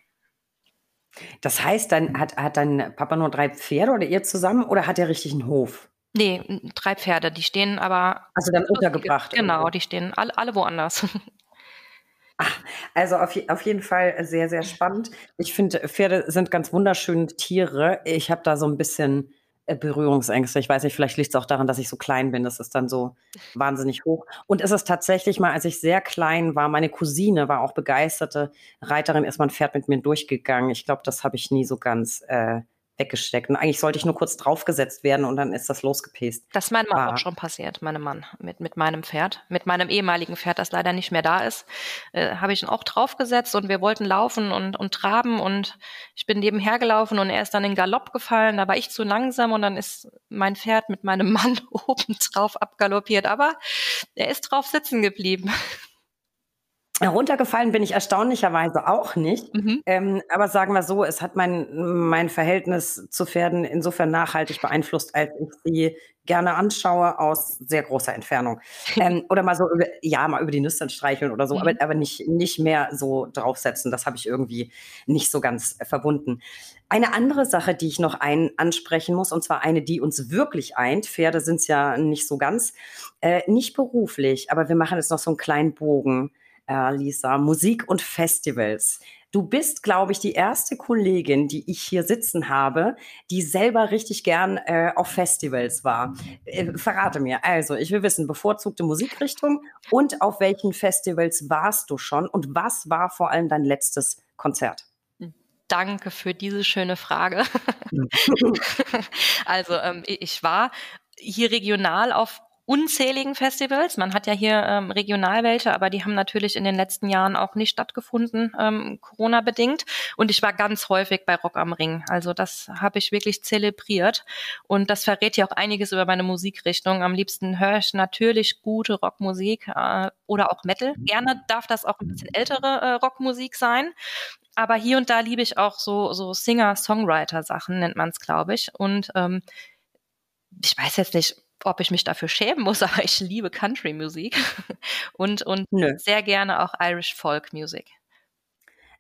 Das heißt, dann hat, hat dein Papa nur drei Pferde oder ihr zusammen oder hat er richtig einen Hof? Nee, drei Pferde, die stehen aber. Also dann untergebracht. Genau, irgendwo. die stehen alle, alle woanders. Ach, also auf, auf jeden Fall sehr, sehr spannend. Ich finde, Pferde sind ganz wunderschöne Tiere. Ich habe da so ein bisschen Berührungsängste. Ich weiß nicht, vielleicht liegt es auch daran, dass ich so klein bin. Das ist dann so wahnsinnig hoch. Und ist es tatsächlich mal, als ich sehr klein war, meine Cousine war auch begeisterte Reiterin, ist mein Pferd mit mir durchgegangen. Ich glaube, das habe ich nie so ganz äh, weggesteckt. Und eigentlich sollte ich nur kurz draufgesetzt werden und dann ist das losgepest. Das ist meinem Mann auch schon passiert, meinem Mann, mit, mit meinem Pferd. Mit meinem ehemaligen Pferd, das leider nicht mehr da ist, äh, habe ich ihn auch draufgesetzt und wir wollten laufen und, und traben und ich bin nebenher gelaufen und er ist dann in Galopp gefallen. Da war ich zu langsam und dann ist mein Pferd mit meinem Mann oben drauf abgaloppiert. Aber er ist drauf sitzen geblieben. Heruntergefallen bin ich erstaunlicherweise auch nicht. Mhm. Ähm, aber sagen wir so, es hat mein, mein Verhältnis zu Pferden insofern nachhaltig beeinflusst, als ich sie gerne anschaue aus sehr großer Entfernung. ähm, oder mal so, über, ja, mal über die Nüstern streicheln oder so, mhm. aber, aber nicht, nicht mehr so draufsetzen. Das habe ich irgendwie nicht so ganz verbunden. Eine andere Sache, die ich noch ein, ansprechen muss, und zwar eine, die uns wirklich eint, Pferde sind es ja nicht so ganz, äh, nicht beruflich, aber wir machen jetzt noch so einen kleinen Bogen äh, Lisa, Musik und Festivals. Du bist, glaube ich, die erste Kollegin, die ich hier sitzen habe, die selber richtig gern äh, auf Festivals war. Äh, verrate mir. Also, ich will wissen, bevorzugte Musikrichtung und auf welchen Festivals warst du schon und was war vor allem dein letztes Konzert? Danke für diese schöne Frage. also, ähm, ich war hier regional auf unzähligen Festivals. Man hat ja hier ähm, regional aber die haben natürlich in den letzten Jahren auch nicht stattgefunden, ähm, Corona-bedingt. Und ich war ganz häufig bei Rock am Ring. Also das habe ich wirklich zelebriert. Und das verrät ja auch einiges über meine Musikrichtung. Am liebsten höre ich natürlich gute Rockmusik äh, oder auch Metal. Gerne darf das auch ein bisschen ältere äh, Rockmusik sein. Aber hier und da liebe ich auch so, so Singer-Songwriter-Sachen, nennt man es, glaube ich. Und ähm, ich weiß jetzt nicht, ob ich mich dafür schämen muss, aber ich liebe Country-Musik und, und sehr gerne auch Irish Folk Music.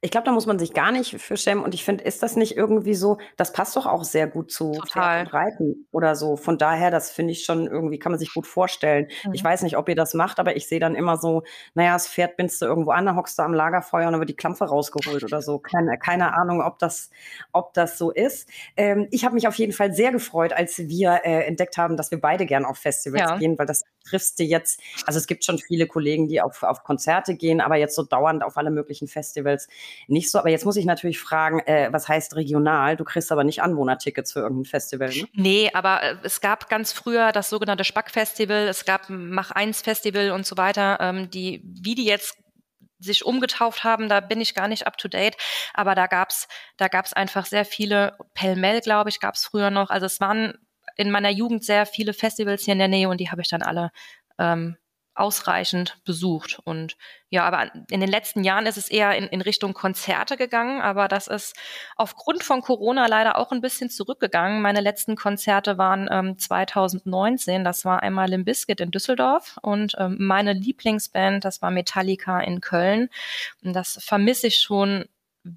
Ich glaube, da muss man sich gar nicht für schämen. Und ich finde, ist das nicht irgendwie so, das passt doch auch sehr gut zu Total. Reiten oder so. Von daher, das finde ich schon irgendwie, kann man sich gut vorstellen. Mhm. Ich weiß nicht, ob ihr das macht, aber ich sehe dann immer so, naja, das Pferd bindst du irgendwo an, da hockst du am Lagerfeuer und dann wird die Klampfe rausgeholt oder so. Keine, keine Ahnung, ob das, ob das so ist. Ähm, ich habe mich auf jeden Fall sehr gefreut, als wir äh, entdeckt haben, dass wir beide gern auf Festivals ja. gehen, weil das triffst du jetzt, also es gibt schon viele Kollegen, die auf, auf Konzerte gehen, aber jetzt so dauernd auf alle möglichen Festivals nicht so. Aber jetzt muss ich natürlich fragen, äh, was heißt regional? Du kriegst aber nicht Anwohnertickets für irgendein Festival, ne? Nee, aber äh, es gab ganz früher das sogenannte Spack-Festival, es gab Mach eins Festival und so weiter, ähm, die, wie die jetzt sich umgetauft haben, da bin ich gar nicht up to date, aber da gab's da gab's einfach sehr viele Pellmell, glaube ich, gab's früher noch. Also es waren in meiner Jugend sehr viele Festivals hier in der Nähe und die habe ich dann alle ähm, ausreichend besucht. Und ja, aber in den letzten Jahren ist es eher in, in Richtung Konzerte gegangen, aber das ist aufgrund von Corona leider auch ein bisschen zurückgegangen. Meine letzten Konzerte waren ähm, 2019, das war einmal im Biscuit in Düsseldorf und ähm, meine Lieblingsband, das war Metallica in Köln. Und das vermisse ich schon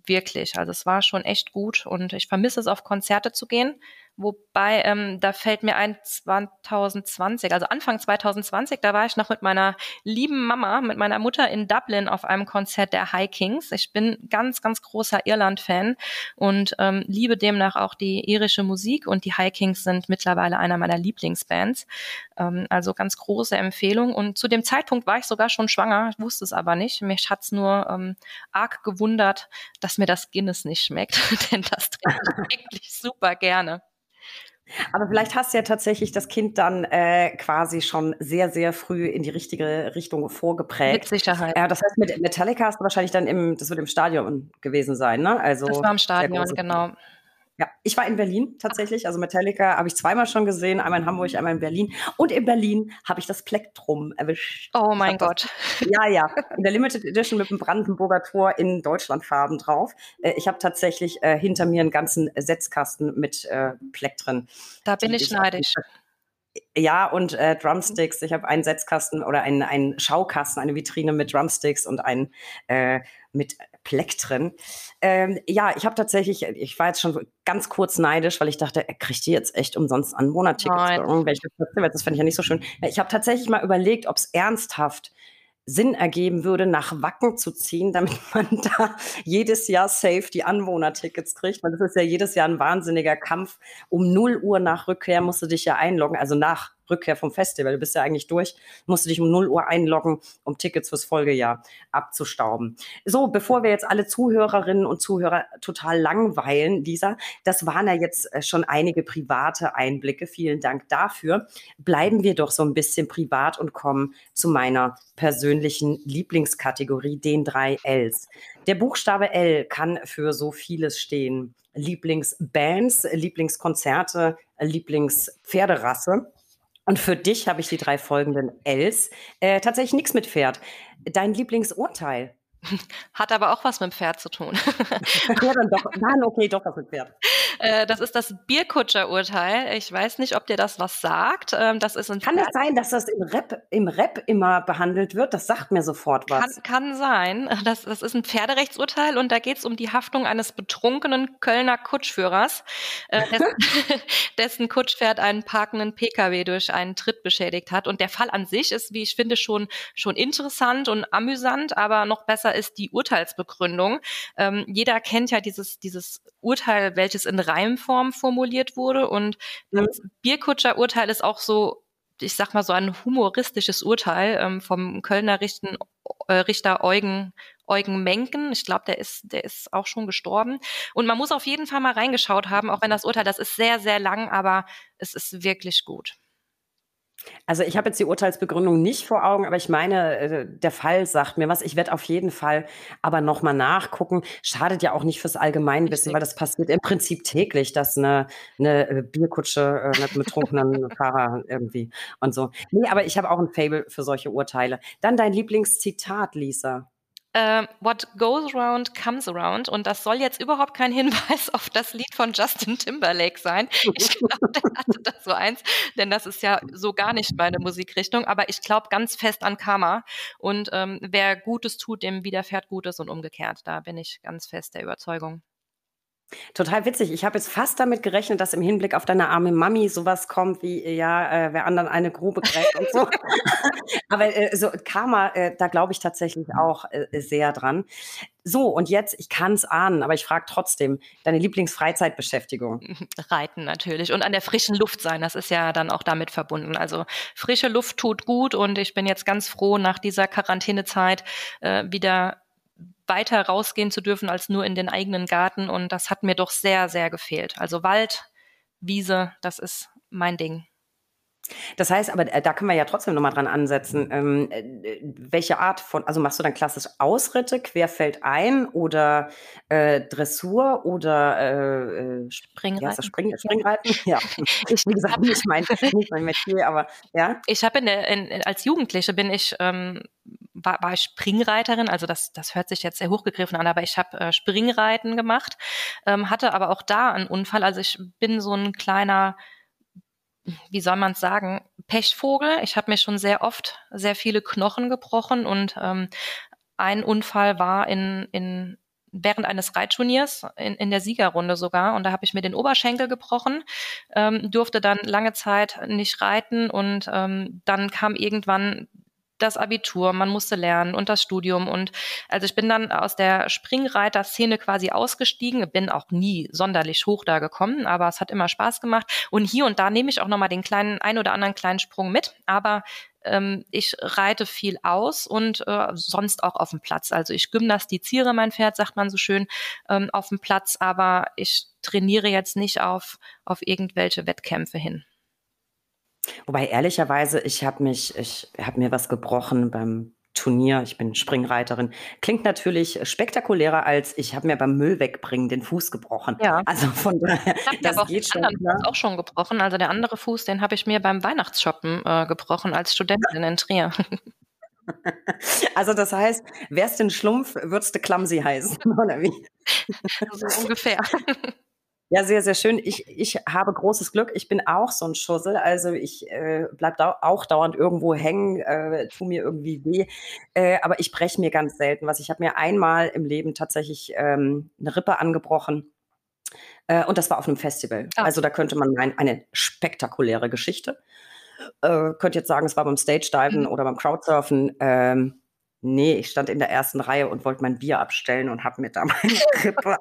wirklich. Also es war schon echt gut und ich vermisse es, auf Konzerte zu gehen. Wobei, ähm, da fällt mir ein 2020, also Anfang 2020, da war ich noch mit meiner lieben Mama, mit meiner Mutter in Dublin auf einem Konzert der High Kings. Ich bin ganz, ganz großer Irland-Fan und ähm, liebe demnach auch die irische Musik und die High Kings sind mittlerweile einer meiner Lieblingsbands. Ähm, also ganz große Empfehlung. Und zu dem Zeitpunkt war ich sogar schon schwanger, wusste es aber nicht. Mich hat's nur ähm, arg gewundert, dass mir das Guinness nicht schmeckt, denn das trinke ich wirklich super gerne. Aber vielleicht hast du ja tatsächlich das Kind dann äh, quasi schon sehr, sehr früh in die richtige Richtung vorgeprägt. Mit Sicherheit. Äh, das heißt, mit Metallica hast du wahrscheinlich dann im, das wird im Stadion gewesen sein, ne? Also das war im Stadion, genau. Ja, ich war in Berlin tatsächlich. Also Metallica habe ich zweimal schon gesehen, einmal in Hamburg, einmal in Berlin. Und in Berlin habe ich das Plektrum erwischt. Oh mein Gott. Das, ja, ja. In der Limited Edition mit dem Brandenburger Tor in Deutschlandfarben drauf. Äh, ich habe tatsächlich äh, hinter mir einen ganzen Setzkasten mit äh, Plektren. Da bin ich neidisch. Ja, und äh, Drumsticks. Ich habe einen Setzkasten oder einen, einen Schaukasten, eine Vitrine mit Drumsticks und einen äh, mit Plektren. Ähm, ja, ich habe tatsächlich, ich war jetzt schon ganz kurz neidisch, weil ich dachte, er kriegt die jetzt echt umsonst Anwohnertickets für irgendwelche Festivals. Das fände ich ja nicht so schön. Ich habe tatsächlich mal überlegt, ob es ernsthaft Sinn ergeben würde, nach Wacken zu ziehen, damit man da jedes Jahr safe die Anwohnertickets kriegt. Weil das ist ja jedes Jahr ein wahnsinniger Kampf. Um 0 Uhr nach Rückkehr musst du dich ja einloggen, also nach Rückkehr vom Festival, du bist ja eigentlich durch, musst du dich um 0 Uhr einloggen, um Tickets fürs Folgejahr abzustauben. So, bevor wir jetzt alle Zuhörerinnen und Zuhörer total langweilen, Lisa, das waren ja jetzt äh, schon einige private Einblicke. Vielen Dank dafür. Bleiben wir doch so ein bisschen privat und kommen zu meiner persönlichen Lieblingskategorie, den drei Ls. Der Buchstabe L kann für so vieles stehen. Lieblingsbands, Lieblingskonzerte, Lieblingspferderasse. Und für dich habe ich die drei folgenden Ls. Äh, tatsächlich nichts mit Pferd. Dein Lieblingsurteil? Hat aber auch was mit dem Pferd zu tun. ja, dann doch. Nein, okay, doch was mit Pferd. Äh, das ist das Bierkutscher-Urteil. Ich weiß nicht, ob dir das was sagt. Ähm, das ist ein kann es das sein, dass das im Rap, im Rap immer behandelt wird? Das sagt mir sofort was. Kann, kann sein. Das, das ist ein Pferderechtsurteil und da geht es um die Haftung eines betrunkenen Kölner Kutschführers, äh, dessen, dessen Kutschpferd einen parkenden Pkw durch einen Tritt beschädigt hat. Und der Fall an sich ist, wie ich finde, schon, schon interessant und amüsant, aber noch besser ist die Urteilsbegründung. Ähm, jeder kennt ja dieses, dieses Urteil, welches in Reimform formuliert wurde. Und das Bierkutscher-Urteil ist auch so, ich sag mal, so ein humoristisches Urteil ähm, vom Kölner Richten, äh, Richter Eugen, Eugen Menken. Ich glaube, der ist, der ist auch schon gestorben. Und man muss auf jeden Fall mal reingeschaut haben, auch wenn das Urteil, das ist sehr, sehr lang, aber es ist wirklich gut. Also ich habe jetzt die Urteilsbegründung nicht vor Augen, aber ich meine, äh, der Fall sagt mir was. Ich werde auf jeden Fall aber nochmal nachgucken. Schadet ja auch nicht fürs Allgemeinwissen, weil das passiert im Prinzip täglich, dass eine, eine äh, Bierkutsche äh, mit betrunkenen Fahrer irgendwie und so. Nee, aber ich habe auch ein Fable für solche Urteile. Dann dein Lieblingszitat, Lisa äh, What Goes Around Comes Around. Und das soll jetzt überhaupt kein Hinweis auf das Lied von Justin Timberlake sein. Ich glaube, der hatte da so eins, denn das ist ja so gar nicht meine Musikrichtung. Aber ich glaube ganz fest an Karma. Und ähm, wer Gutes tut, dem widerfährt Gutes und umgekehrt. Da bin ich ganz fest der Überzeugung. Total witzig. Ich habe jetzt fast damit gerechnet, dass im Hinblick auf deine arme Mami sowas kommt wie, ja, äh, wer anderen eine Grube gräbt und so. Aber äh, so Karma, äh, da glaube ich tatsächlich auch äh, sehr dran. So, und jetzt, ich kann es ahnen, aber ich frage trotzdem, deine Lieblingsfreizeitbeschäftigung? Reiten natürlich und an der frischen Luft sein, das ist ja dann auch damit verbunden. Also frische Luft tut gut und ich bin jetzt ganz froh, nach dieser Quarantänezeit äh, wieder weiter rausgehen zu dürfen als nur in den eigenen Garten. Und das hat mir doch sehr, sehr gefehlt. Also Wald, Wiese, das ist mein Ding. Das heißt aber, äh, da können wir ja trotzdem nochmal dran ansetzen. Ähm, äh, welche Art von, also machst du dann klassisch Ausritte, Querfeldein oder äh, Dressur oder äh, äh Springreiten? Spring, Springreiten? Ja, ich, wie gesagt, nicht mein, nicht mein Metier, aber ja. Ich habe in der, in, als Jugendliche bin ich, ähm, war, war ich Springreiterin, also das, das hört sich jetzt sehr hochgegriffen an, aber ich habe äh, Springreiten gemacht, ähm, hatte aber auch da einen Unfall, also ich bin so ein kleiner wie soll man es sagen, Pechvogel. Ich habe mir schon sehr oft sehr viele Knochen gebrochen und ähm, ein Unfall war in, in während eines Reitturniers in, in der Siegerrunde sogar und da habe ich mir den Oberschenkel gebrochen, ähm, durfte dann lange Zeit nicht reiten und ähm, dann kam irgendwann das Abitur, man musste lernen und das Studium. Und also ich bin dann aus der Springreiter-Szene quasi ausgestiegen, bin auch nie sonderlich hoch da gekommen, aber es hat immer Spaß gemacht. Und hier und da nehme ich auch nochmal den kleinen, ein oder anderen kleinen Sprung mit. Aber ähm, ich reite viel aus und äh, sonst auch auf dem Platz. Also ich gymnastiziere mein Pferd, sagt man so schön, ähm, auf dem Platz, aber ich trainiere jetzt nicht auf, auf irgendwelche Wettkämpfe hin. Wobei ehrlicherweise, ich habe mich, ich habe mir was gebrochen beim Turnier. Ich bin Springreiterin. Klingt natürlich spektakulärer als ich habe mir beim Müll wegbringen den Fuß gebrochen. Ja. Also von daher, ich das auch geht schon. Fuß auch schon gebrochen. Also der andere Fuß, den habe ich mir beim Weihnachtsshoppen äh, gebrochen als Studentin in Trier. Also das heißt, wärst du ein Schlumpf, würdest du Clumsy heißen, oder wie? So ungefähr. Ja, sehr, sehr schön. Ich, ich habe großes Glück. Ich bin auch so ein Schussel. Also ich äh, bleib da auch dauernd irgendwo hängen, äh, tu mir irgendwie weh. Äh, aber ich breche mir ganz selten was. Ich habe mir einmal im Leben tatsächlich ähm, eine Rippe angebrochen. Äh, und das war auf einem Festival. Ah. Also da könnte man meinen, eine spektakuläre Geschichte. Äh, könnte jetzt sagen, es war beim Stage-Diven mhm. oder beim Crowdsurfen. Ähm, Nee, ich stand in der ersten Reihe und wollte mein Bier abstellen und habe mir da meine Rippe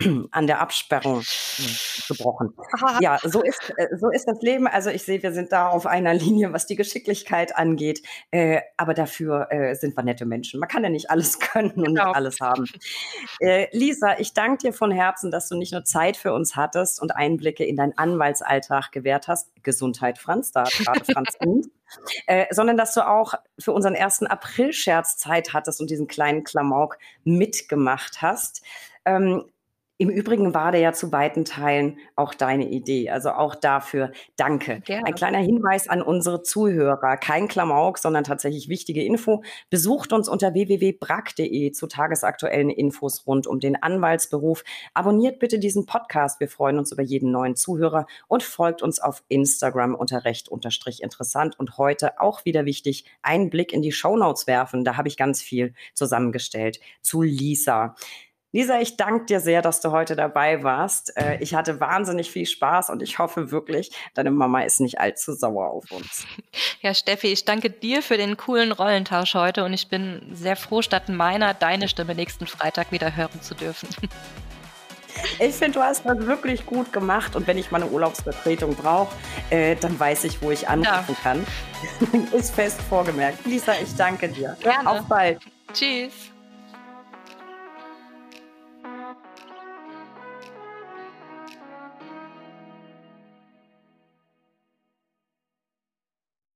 an der Absperrung hm, gebrochen. Ja, so ist, äh, so ist das Leben. Also ich sehe, wir sind da auf einer Linie, was die Geschicklichkeit angeht. Äh, aber dafür äh, sind wir nette Menschen. Man kann ja nicht alles können und genau. nicht alles haben. Äh, Lisa, ich danke dir von Herzen, dass du nicht nur Zeit für uns hattest und Einblicke in deinen Anwaltsalltag gewährt hast. Gesundheit, Franz, da gerade Franz gut. Äh, sondern dass du auch für unseren ersten April-Scherz Zeit hattest und diesen kleinen Klamauk mitgemacht hast. Ähm, im Übrigen war der ja zu weiten Teilen auch deine Idee. Also auch dafür danke. Gerne. Ein kleiner Hinweis an unsere Zuhörer. Kein Klamauk, sondern tatsächlich wichtige Info. Besucht uns unter www.brack.de zu tagesaktuellen Infos rund um den Anwaltsberuf. Abonniert bitte diesen Podcast. Wir freuen uns über jeden neuen Zuhörer und folgt uns auf Instagram unter recht unterstrich interessant. Und heute auch wieder wichtig, einen Blick in die Shownotes werfen. Da habe ich ganz viel zusammengestellt zu Lisa. Lisa, ich danke dir sehr, dass du heute dabei warst. Äh, ich hatte wahnsinnig viel Spaß und ich hoffe wirklich, deine Mama ist nicht allzu sauer auf uns. Ja, Steffi, ich danke dir für den coolen Rollentausch heute und ich bin sehr froh, statt meiner deine Stimme nächsten Freitag wieder hören zu dürfen. Ich finde, du hast das wirklich gut gemacht und wenn ich mal eine Urlaubsvertretung brauche, äh, dann weiß ich, wo ich anrufen ja. kann. Ist fest vorgemerkt. Lisa, ich danke dir. Gerne. Auf bald. Tschüss.